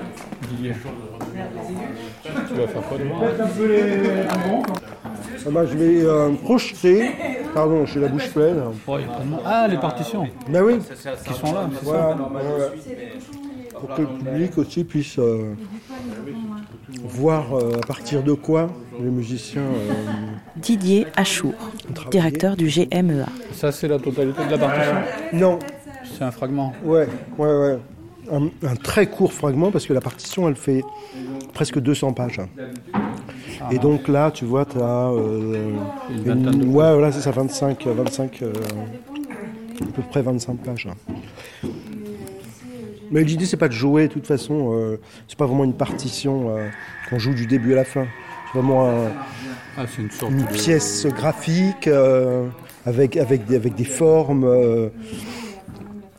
Speaker 11: Didier. Tu vas faire quoi demain?
Speaker 12: Ah bah, je vais euh, projeter. Pardon, j'ai la bouche pleine.
Speaker 11: Ah, les partitions
Speaker 12: Ben oui.
Speaker 11: Qui sont là,
Speaker 12: Voilà,
Speaker 11: ça.
Speaker 12: Pour que le public aussi puisse euh, voir euh, à partir de quoi les musiciens. euh,
Speaker 13: Didier Achour, directeur du GMEA.
Speaker 11: Ça, c'est la totalité de la partition
Speaker 12: Non.
Speaker 11: C'est un fragment
Speaker 12: Ouais, ouais, ouais. Un, un très court fragment parce que la partition elle fait presque 200 pages. Et donc là, tu vois, tu as.
Speaker 11: Une de
Speaker 12: ouais, voilà, c'est ça, 25, 25 euh, à peu près 25 pages. Mais l'idée, c'est pas de jouer, de toute façon, euh, c'est pas vraiment une partition euh, qu'on joue du début à la fin. C'est vraiment un-
Speaker 11: Ah, une sorte
Speaker 12: une
Speaker 11: de-
Speaker 12: pièce graphique euh, avec, avec, des, avec des formes. euh,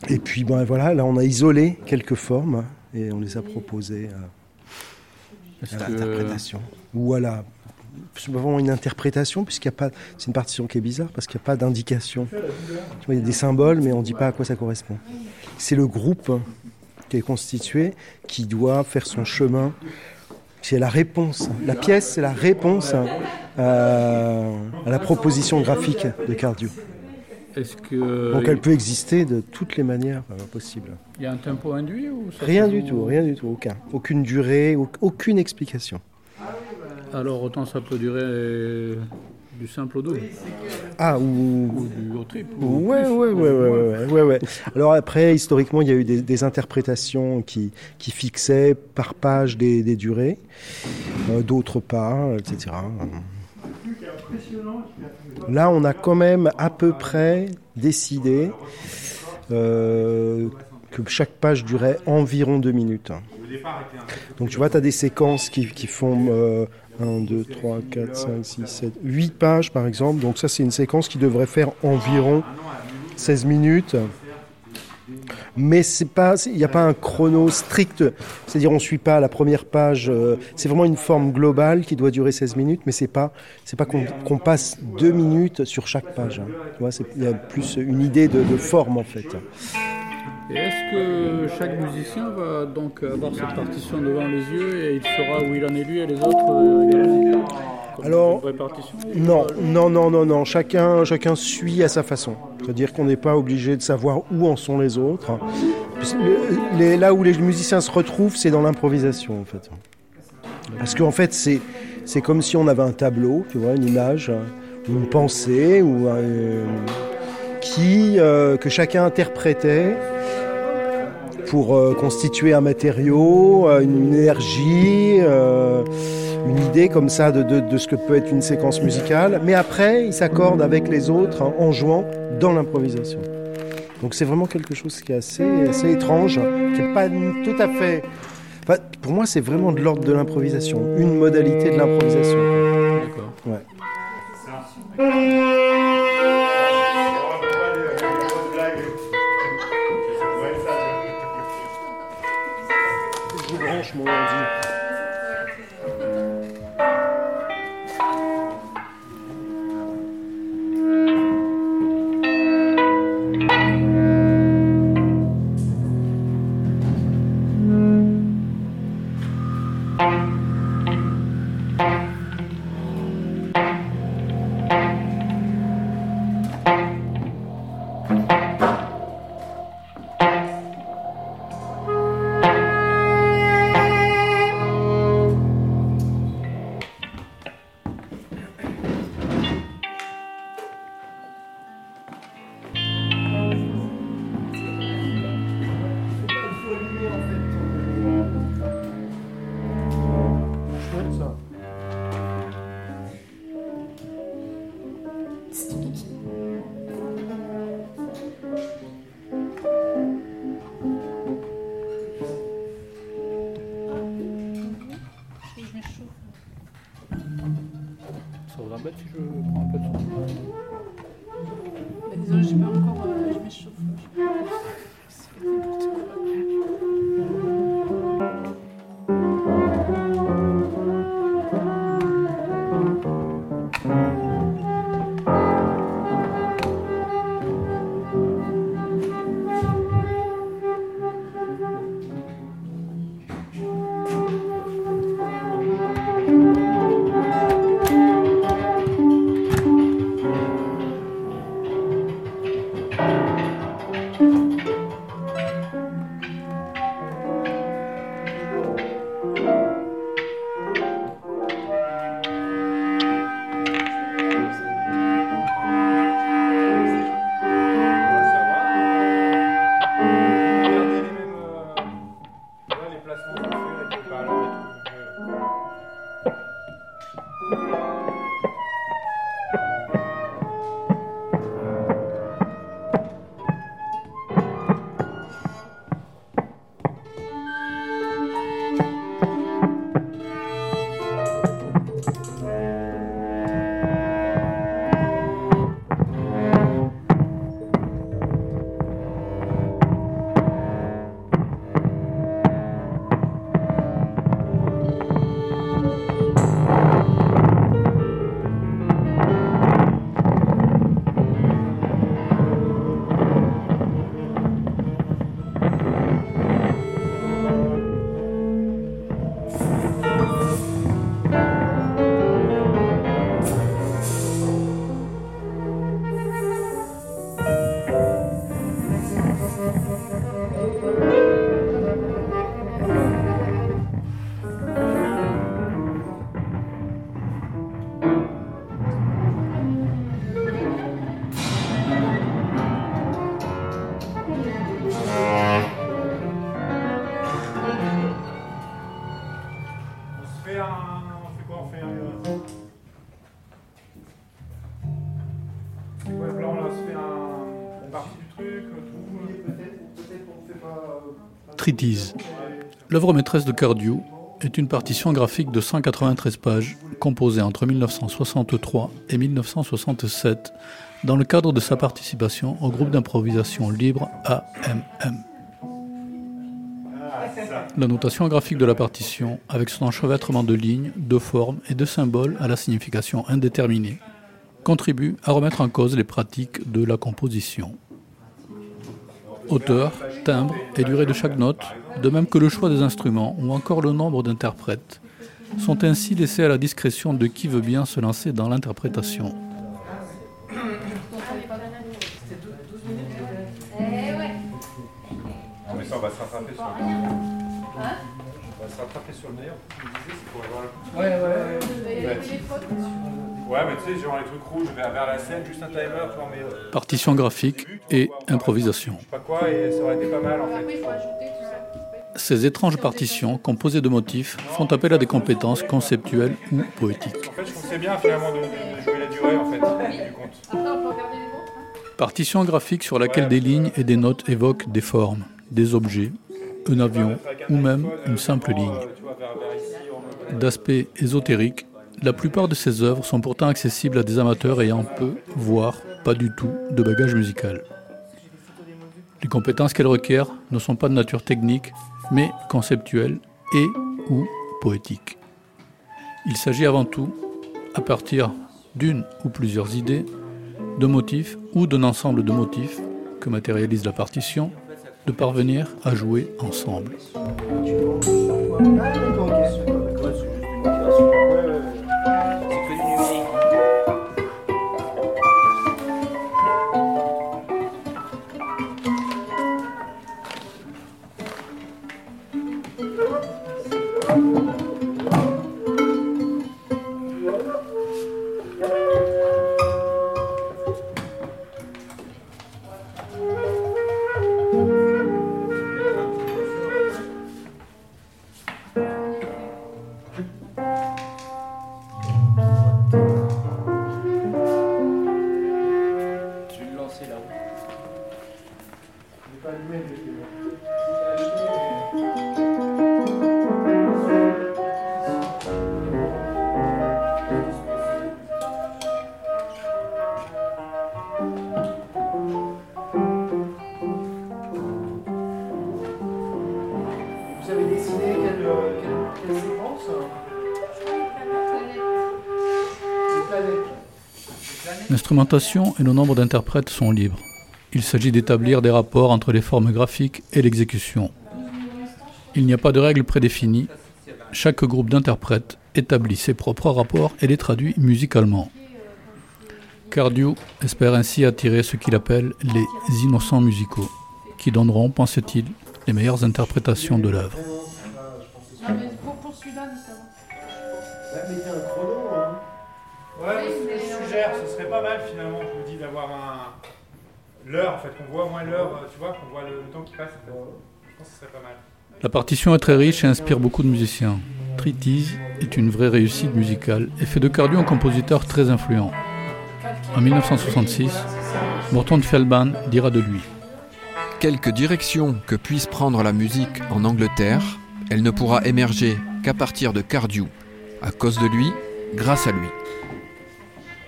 Speaker 12: et puis ben, voilà, là on a isolé quelques formes et on les a proposées à, à
Speaker 11: que-
Speaker 12: l'interprétation. Ou à la. C'est vraiment une interprétation, puisqu'il y a pas. C'est une partition qui est bizarre parce qu'il n'y a pas d'indication. Il y a des symboles, mais on ne dit pas à quoi ça correspond. C'est le groupe qui est constitué qui doit faire son chemin. C'est la réponse. La pièce, c'est la réponse à, à la proposition graphique de Cardio.
Speaker 11: Que.
Speaker 12: Donc elle peut exister de toutes les manières euh, possibles.
Speaker 11: Il y a un tempo induit ou ça
Speaker 12: Rien du tout, rien du tout, aucun. Aucune durée, au- aucune explication.
Speaker 11: Alors autant ça peut durer euh, du simple au double.
Speaker 12: Ah, ou.
Speaker 11: Ou du au triple. ou
Speaker 12: Ouais,
Speaker 11: plus.
Speaker 12: ouais, ouais, ouais, ouais, ouais, ouais. Alors après, historiquement, il y a eu des, des interprétations qui, qui fixaient par page des, des durées, euh, d'autres pas, etc. Là, on a quand même à peu près décidé euh, que chaque page durait environ deux minutes. Donc tu vois, tu as des séquences qui, qui font euh, 1, 2, 3, 4, 5, 6, 7, 8 pages par exemple. Donc ça, c'est une séquence qui devrait faire environ 16 minutes. Mais il n'y a pas un chrono strict. C'est-à-dire, on ne suit pas la première page. euh, c'est vraiment une forme globale qui doit durer 16 minutes, mais pas, c'est pas qu'on passe deux minutes sur chaque page. hein. Il y a plus une idée de, de forme en fait.
Speaker 11: Et est-ce que chaque musicien va donc avoir cette partition devant les yeux et il saura où il en est lui et les autres euh, Comme
Speaker 12: Alors,
Speaker 11: une
Speaker 12: Non, non, non, non, non. Chacun, chacun suit à sa façon. C'est-à-dire qu'on n'est pas obligé de savoir où en sont les autres. Le- les- là où les musiciens se retrouvent, c'est dans l'improvisation, en fait. Parce qu'en fait, c'est, c'est comme si on avait un tableau, tu vois, une image, une pensée, ou un- qui, euh, que chacun interprétait pour euh, constituer un matériau, euh, une énergie, euh, une idée comme ça de, de- de ce que peut être une séquence musicale. Mais après, il s'accorde avec les autres hein, en jouant dans l'improvisation. Donc c'est vraiment quelque chose qui est assez, assez étrange, qui n'est pas tout à fait... Enfin, pour moi, c'est vraiment de l'ordre de l'improvisation, une modalité de l'improvisation.
Speaker 11: D'accord.
Speaker 12: Ouais. Je branche mon ordi.
Speaker 11: L'œuvre maîtresse de Cardew est une partition graphique de 193 pages, composée entre 1963 et 1967, dans le cadre de sa participation au groupe d'improvisation libre AMM. La notation graphique de la partition, avec son enchevêtrement de lignes, de formes et de symboles à la signification indéterminée, contribue à remettre en cause les pratiques de la composition. Hauteur, timbre et durée de chaque note, de même que le choix des instruments ou encore le nombre d'interprètes, sont ainsi laissés à la discrétion de qui veut bien se lancer dans l'interprétation.
Speaker 14: Ça, on va se rattraper sur le On va se rattraper sur le meilleur. Tu me disais, c'est pour avoir le
Speaker 15: Ouais, ouais, ouais.
Speaker 14: Ouais, Ouais, mais tu sais, genre les trucs rouges vers, vers la scène, juste un timer, tu vois, mais. euh,
Speaker 11: Partition graphique et improvisation.
Speaker 14: je sais pas quoi, et ça aurait été pas mal en fait.
Speaker 11: Ces étranges partitions, composées de motifs, font appel à des compétences conceptuelles ou poétiques.
Speaker 14: En fait, je trouve que c'est bien finalement de, de- de jouer la durée en fait, du compte.
Speaker 11: Partition graphique sur laquelle des lignes et des notes évoquent des formes, des objets, un avion ou même une simple ligne. D'aspect ésotérique, la plupart de ces œuvres sont pourtant accessibles à des amateurs ayant peu, voire pas du tout, de bagage musical. Les compétences qu'elles requièrent ne sont pas de nature technique, mais conceptuelles et ou poétiques. Il s'agit avant tout, à partir d'une ou plusieurs idées, de motifs ou d'un ensemble de motifs que matérialise la partition, de parvenir à jouer ensemble. L'instrumentation et le nombre d'interprètes sont libres. Il s'agit d'établir des rapports entre les formes graphiques et l'exécution. Il n'y a pas de règles prédéfinies. Chaque groupe d'interprètes établit ses propres rapports et les traduit musicalement. Cardew espère ainsi attirer ce qu'il appelle les innocents musicaux, qui donneront, pense-t-il, les meilleures interprétations de l'œuvre.
Speaker 14: Pas mal finalement, je vous dis, d'avoir un. L'heure, en fait, qu'on voit au moins l'heure, tu vois, qu'on voit le, le temps qui passe. en fait. Je pense que ce serait pas mal.
Speaker 11: La partition est très riche et inspire beaucoup de musiciens. Treatise est une vraie réussite musicale et fait de Cardio un compositeur très influent. En 1966, Morton Feldman dira de lui
Speaker 1: Quelque direction que puisse prendre la musique en Angleterre, elle ne pourra émerger qu'à partir de Cardew, à cause de lui, grâce à lui.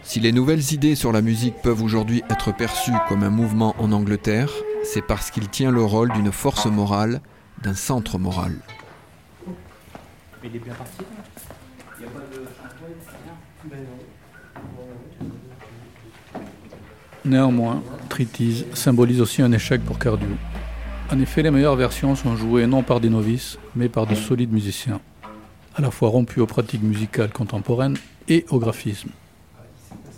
Speaker 1: Si les nouvelles idées sur la musique peuvent aujourd'hui être perçues comme un mouvement en Angleterre, c'est parce qu'il tient le rôle d'une force morale, d'un centre moral.
Speaker 11: Il est bien parti Il n'y a pas de Néanmoins, Treatise symbolise aussi un échec pour Cardio. En effet, les meilleures versions sont jouées non par des novices, mais par de solides musiciens, à la fois rompus aux pratiques musicales contemporaines et au graphisme.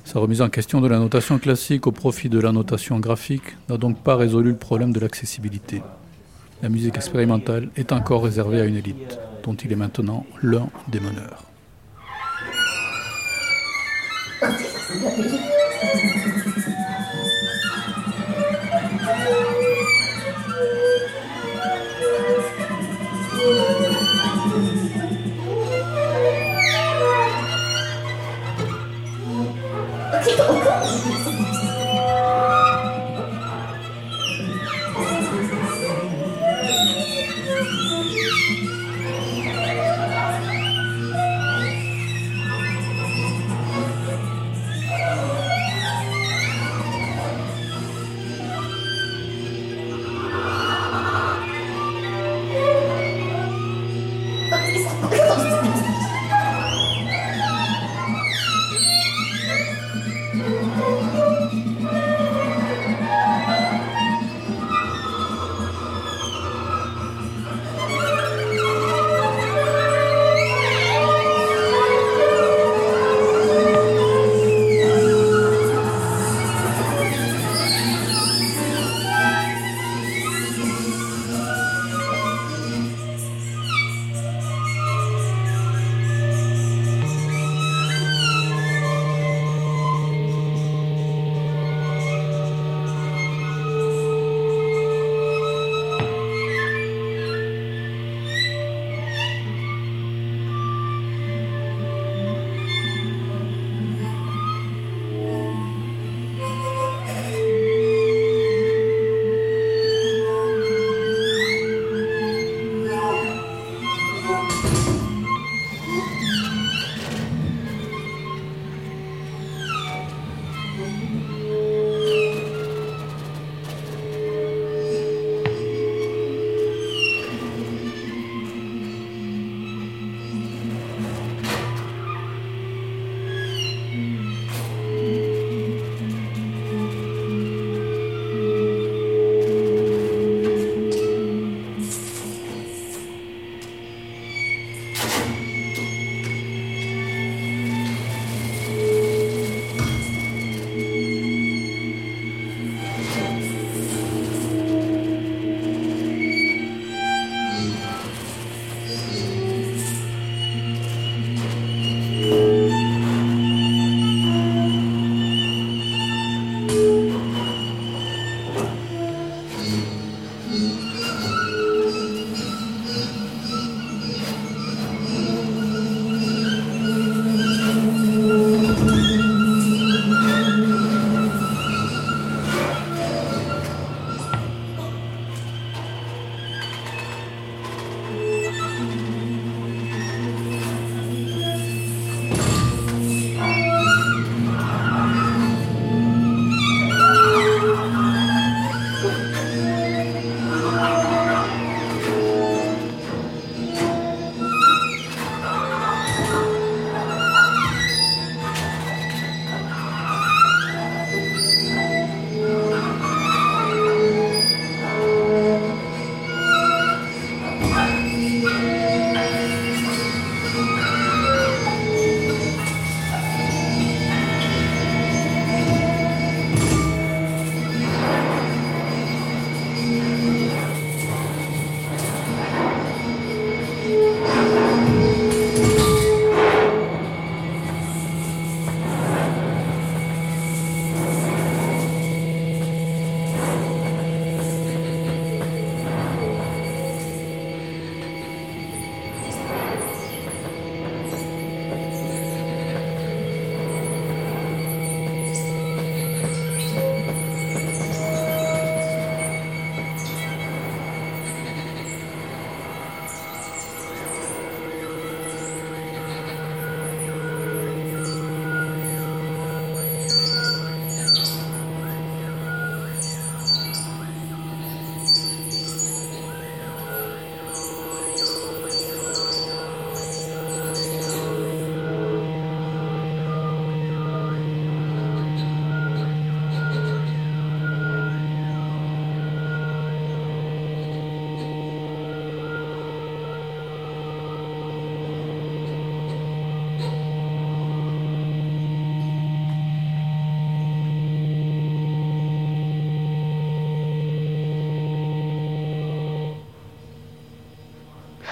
Speaker 11: Sa remise en question de la notation classique au profit de la notation graphique n'a donc pas résolu le problème de l'accessibilité. La musique expérimentale est encore réservée à une élite, dont il est maintenant l'un des meneurs.
Speaker 16: と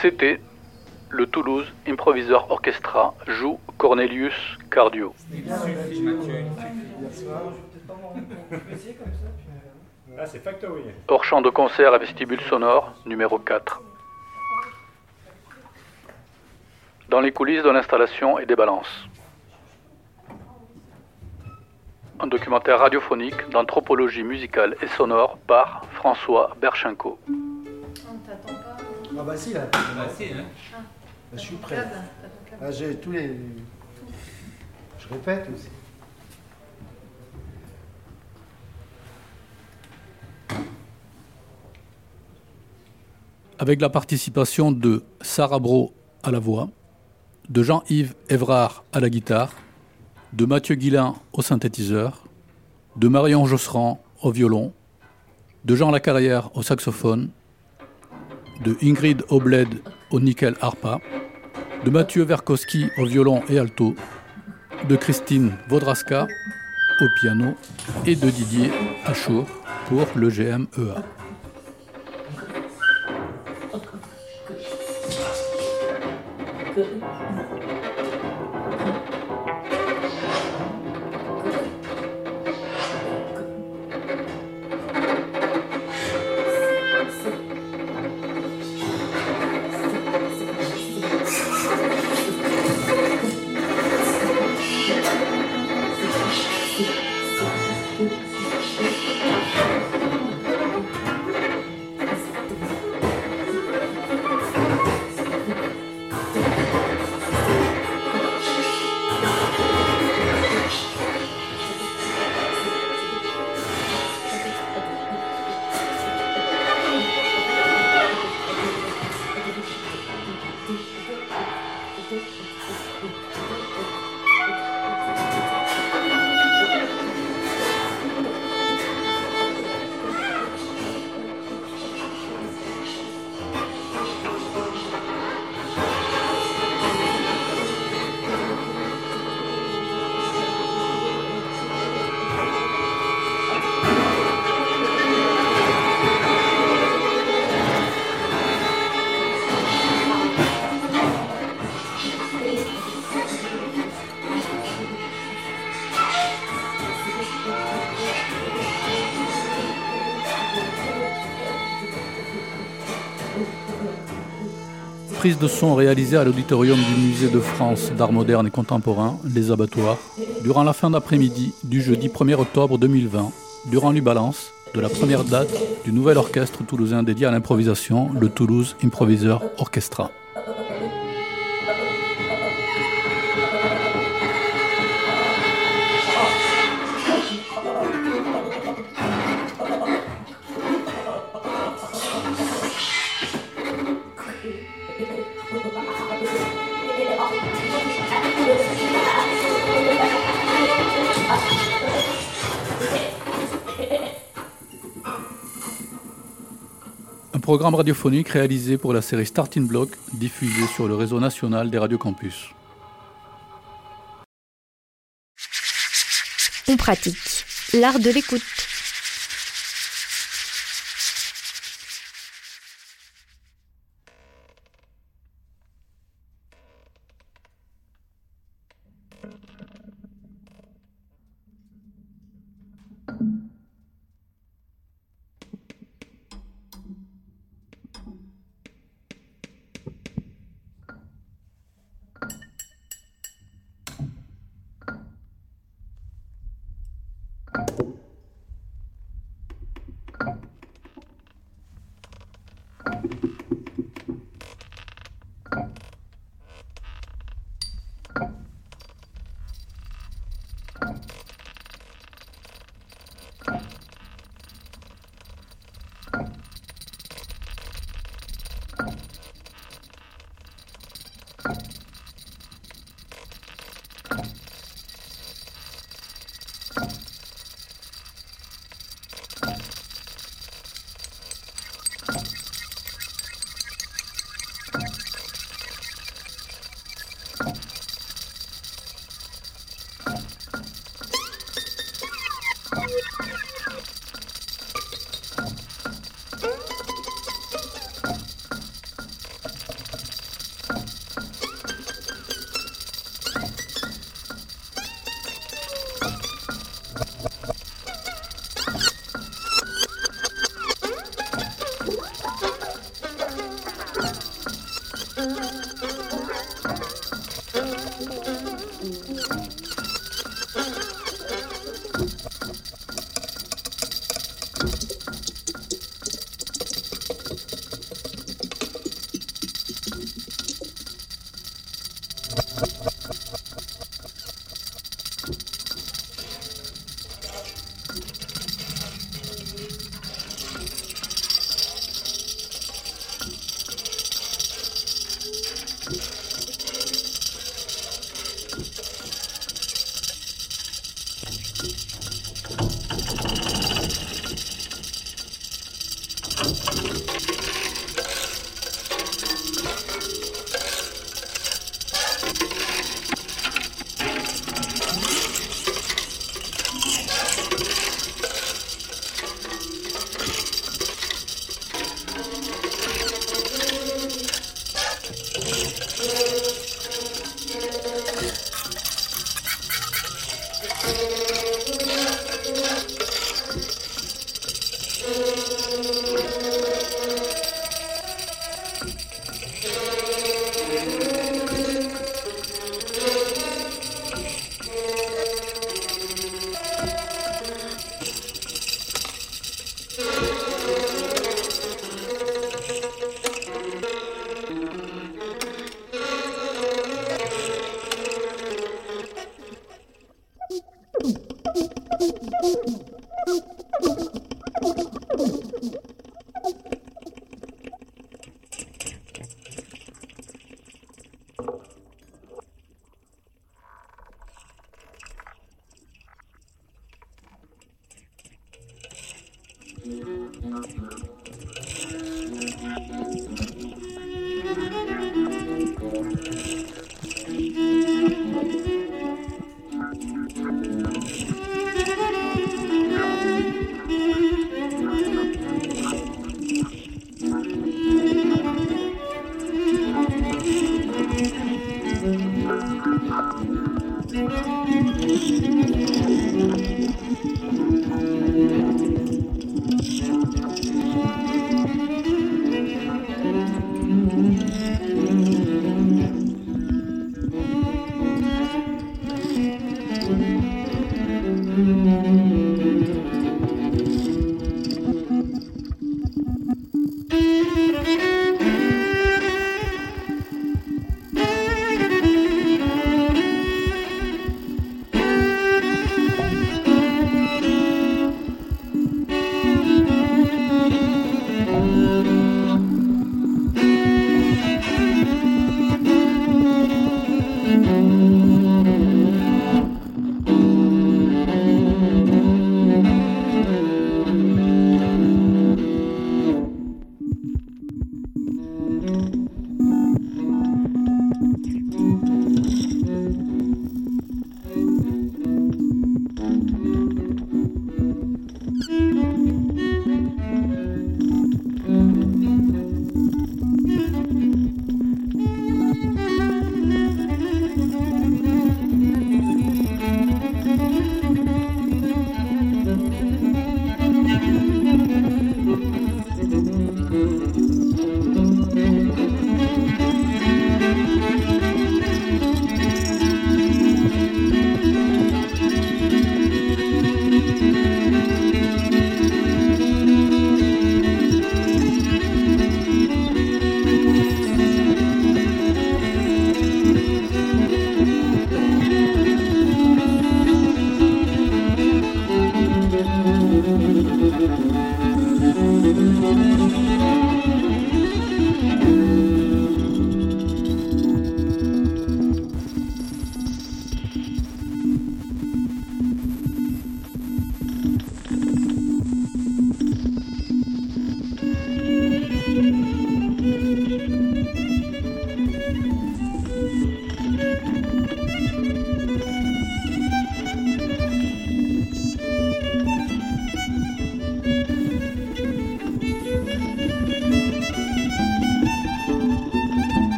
Speaker 16: C'était le Toulouse Improvisor Orchestra joue Cornelius Cardio.
Speaker 14: Ah.
Speaker 16: Hors champ de concert à vestibule sonore, numéro 4. Dans les coulisses de l'installation et des balances. Un documentaire radiophonique d'anthropologie musicale et sonore par François Berchenko.
Speaker 12: Ah bah si là.
Speaker 14: Bah si, hein.
Speaker 12: Là, je suis prêt. Là, j'ai tous les. Je répète aussi.
Speaker 11: avec la participation de Sarah Bro à la voix, de Jean-Yves Évrard à la guitare, de Mathieu Guillain au synthétiseur, de Marion Josserand au violon, de Jean Lacarrière au saxophone, de Ingrid Obled au nickel harpa, de Mathieu Verkowski au violon et alto, de Christine Vaudraska au piano et de Didier Achour pour le GMEA. De son réalisée à l'auditorium du Musée de France d'art moderne et contemporain, Les Abattoirs, durant la fin d'après-midi du jeudi 1er octobre 2020, durant l'Ubalance de la première date du nouvel orchestre toulousain dédié à l'improvisation, le Toulouse Improviseur Orchestra. Programme radiophonique réalisé pour la série Starting Block, diffusée sur le réseau national des radios campus.
Speaker 3: On pratique l'art de l'écoute.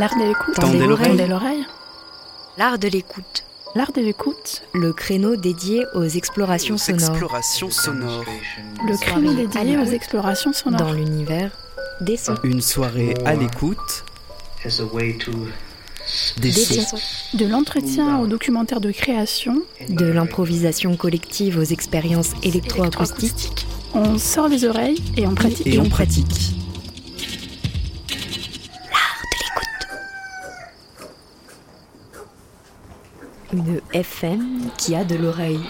Speaker 3: L'art de l'écoute.
Speaker 7: L'art de l'écoute.
Speaker 3: Tendez l'oreille. L'art de l'écoute.
Speaker 7: L'art de l'écoute.
Speaker 3: Le créneau dédié aux explorations sonores.
Speaker 1: Exploration sonore.
Speaker 7: Le créneau dédié aux explorations sonores.
Speaker 3: Dans l'univers des sons.
Speaker 1: Une soirée à l'écoute. Des sons.
Speaker 7: De l'entretien au documentaire de création.
Speaker 3: De l'improvisation collective aux expériences électroacoustiques.
Speaker 7: On sort les oreilles et on pratique.
Speaker 1: Et on pratique.
Speaker 3: Qui a de l'oreille.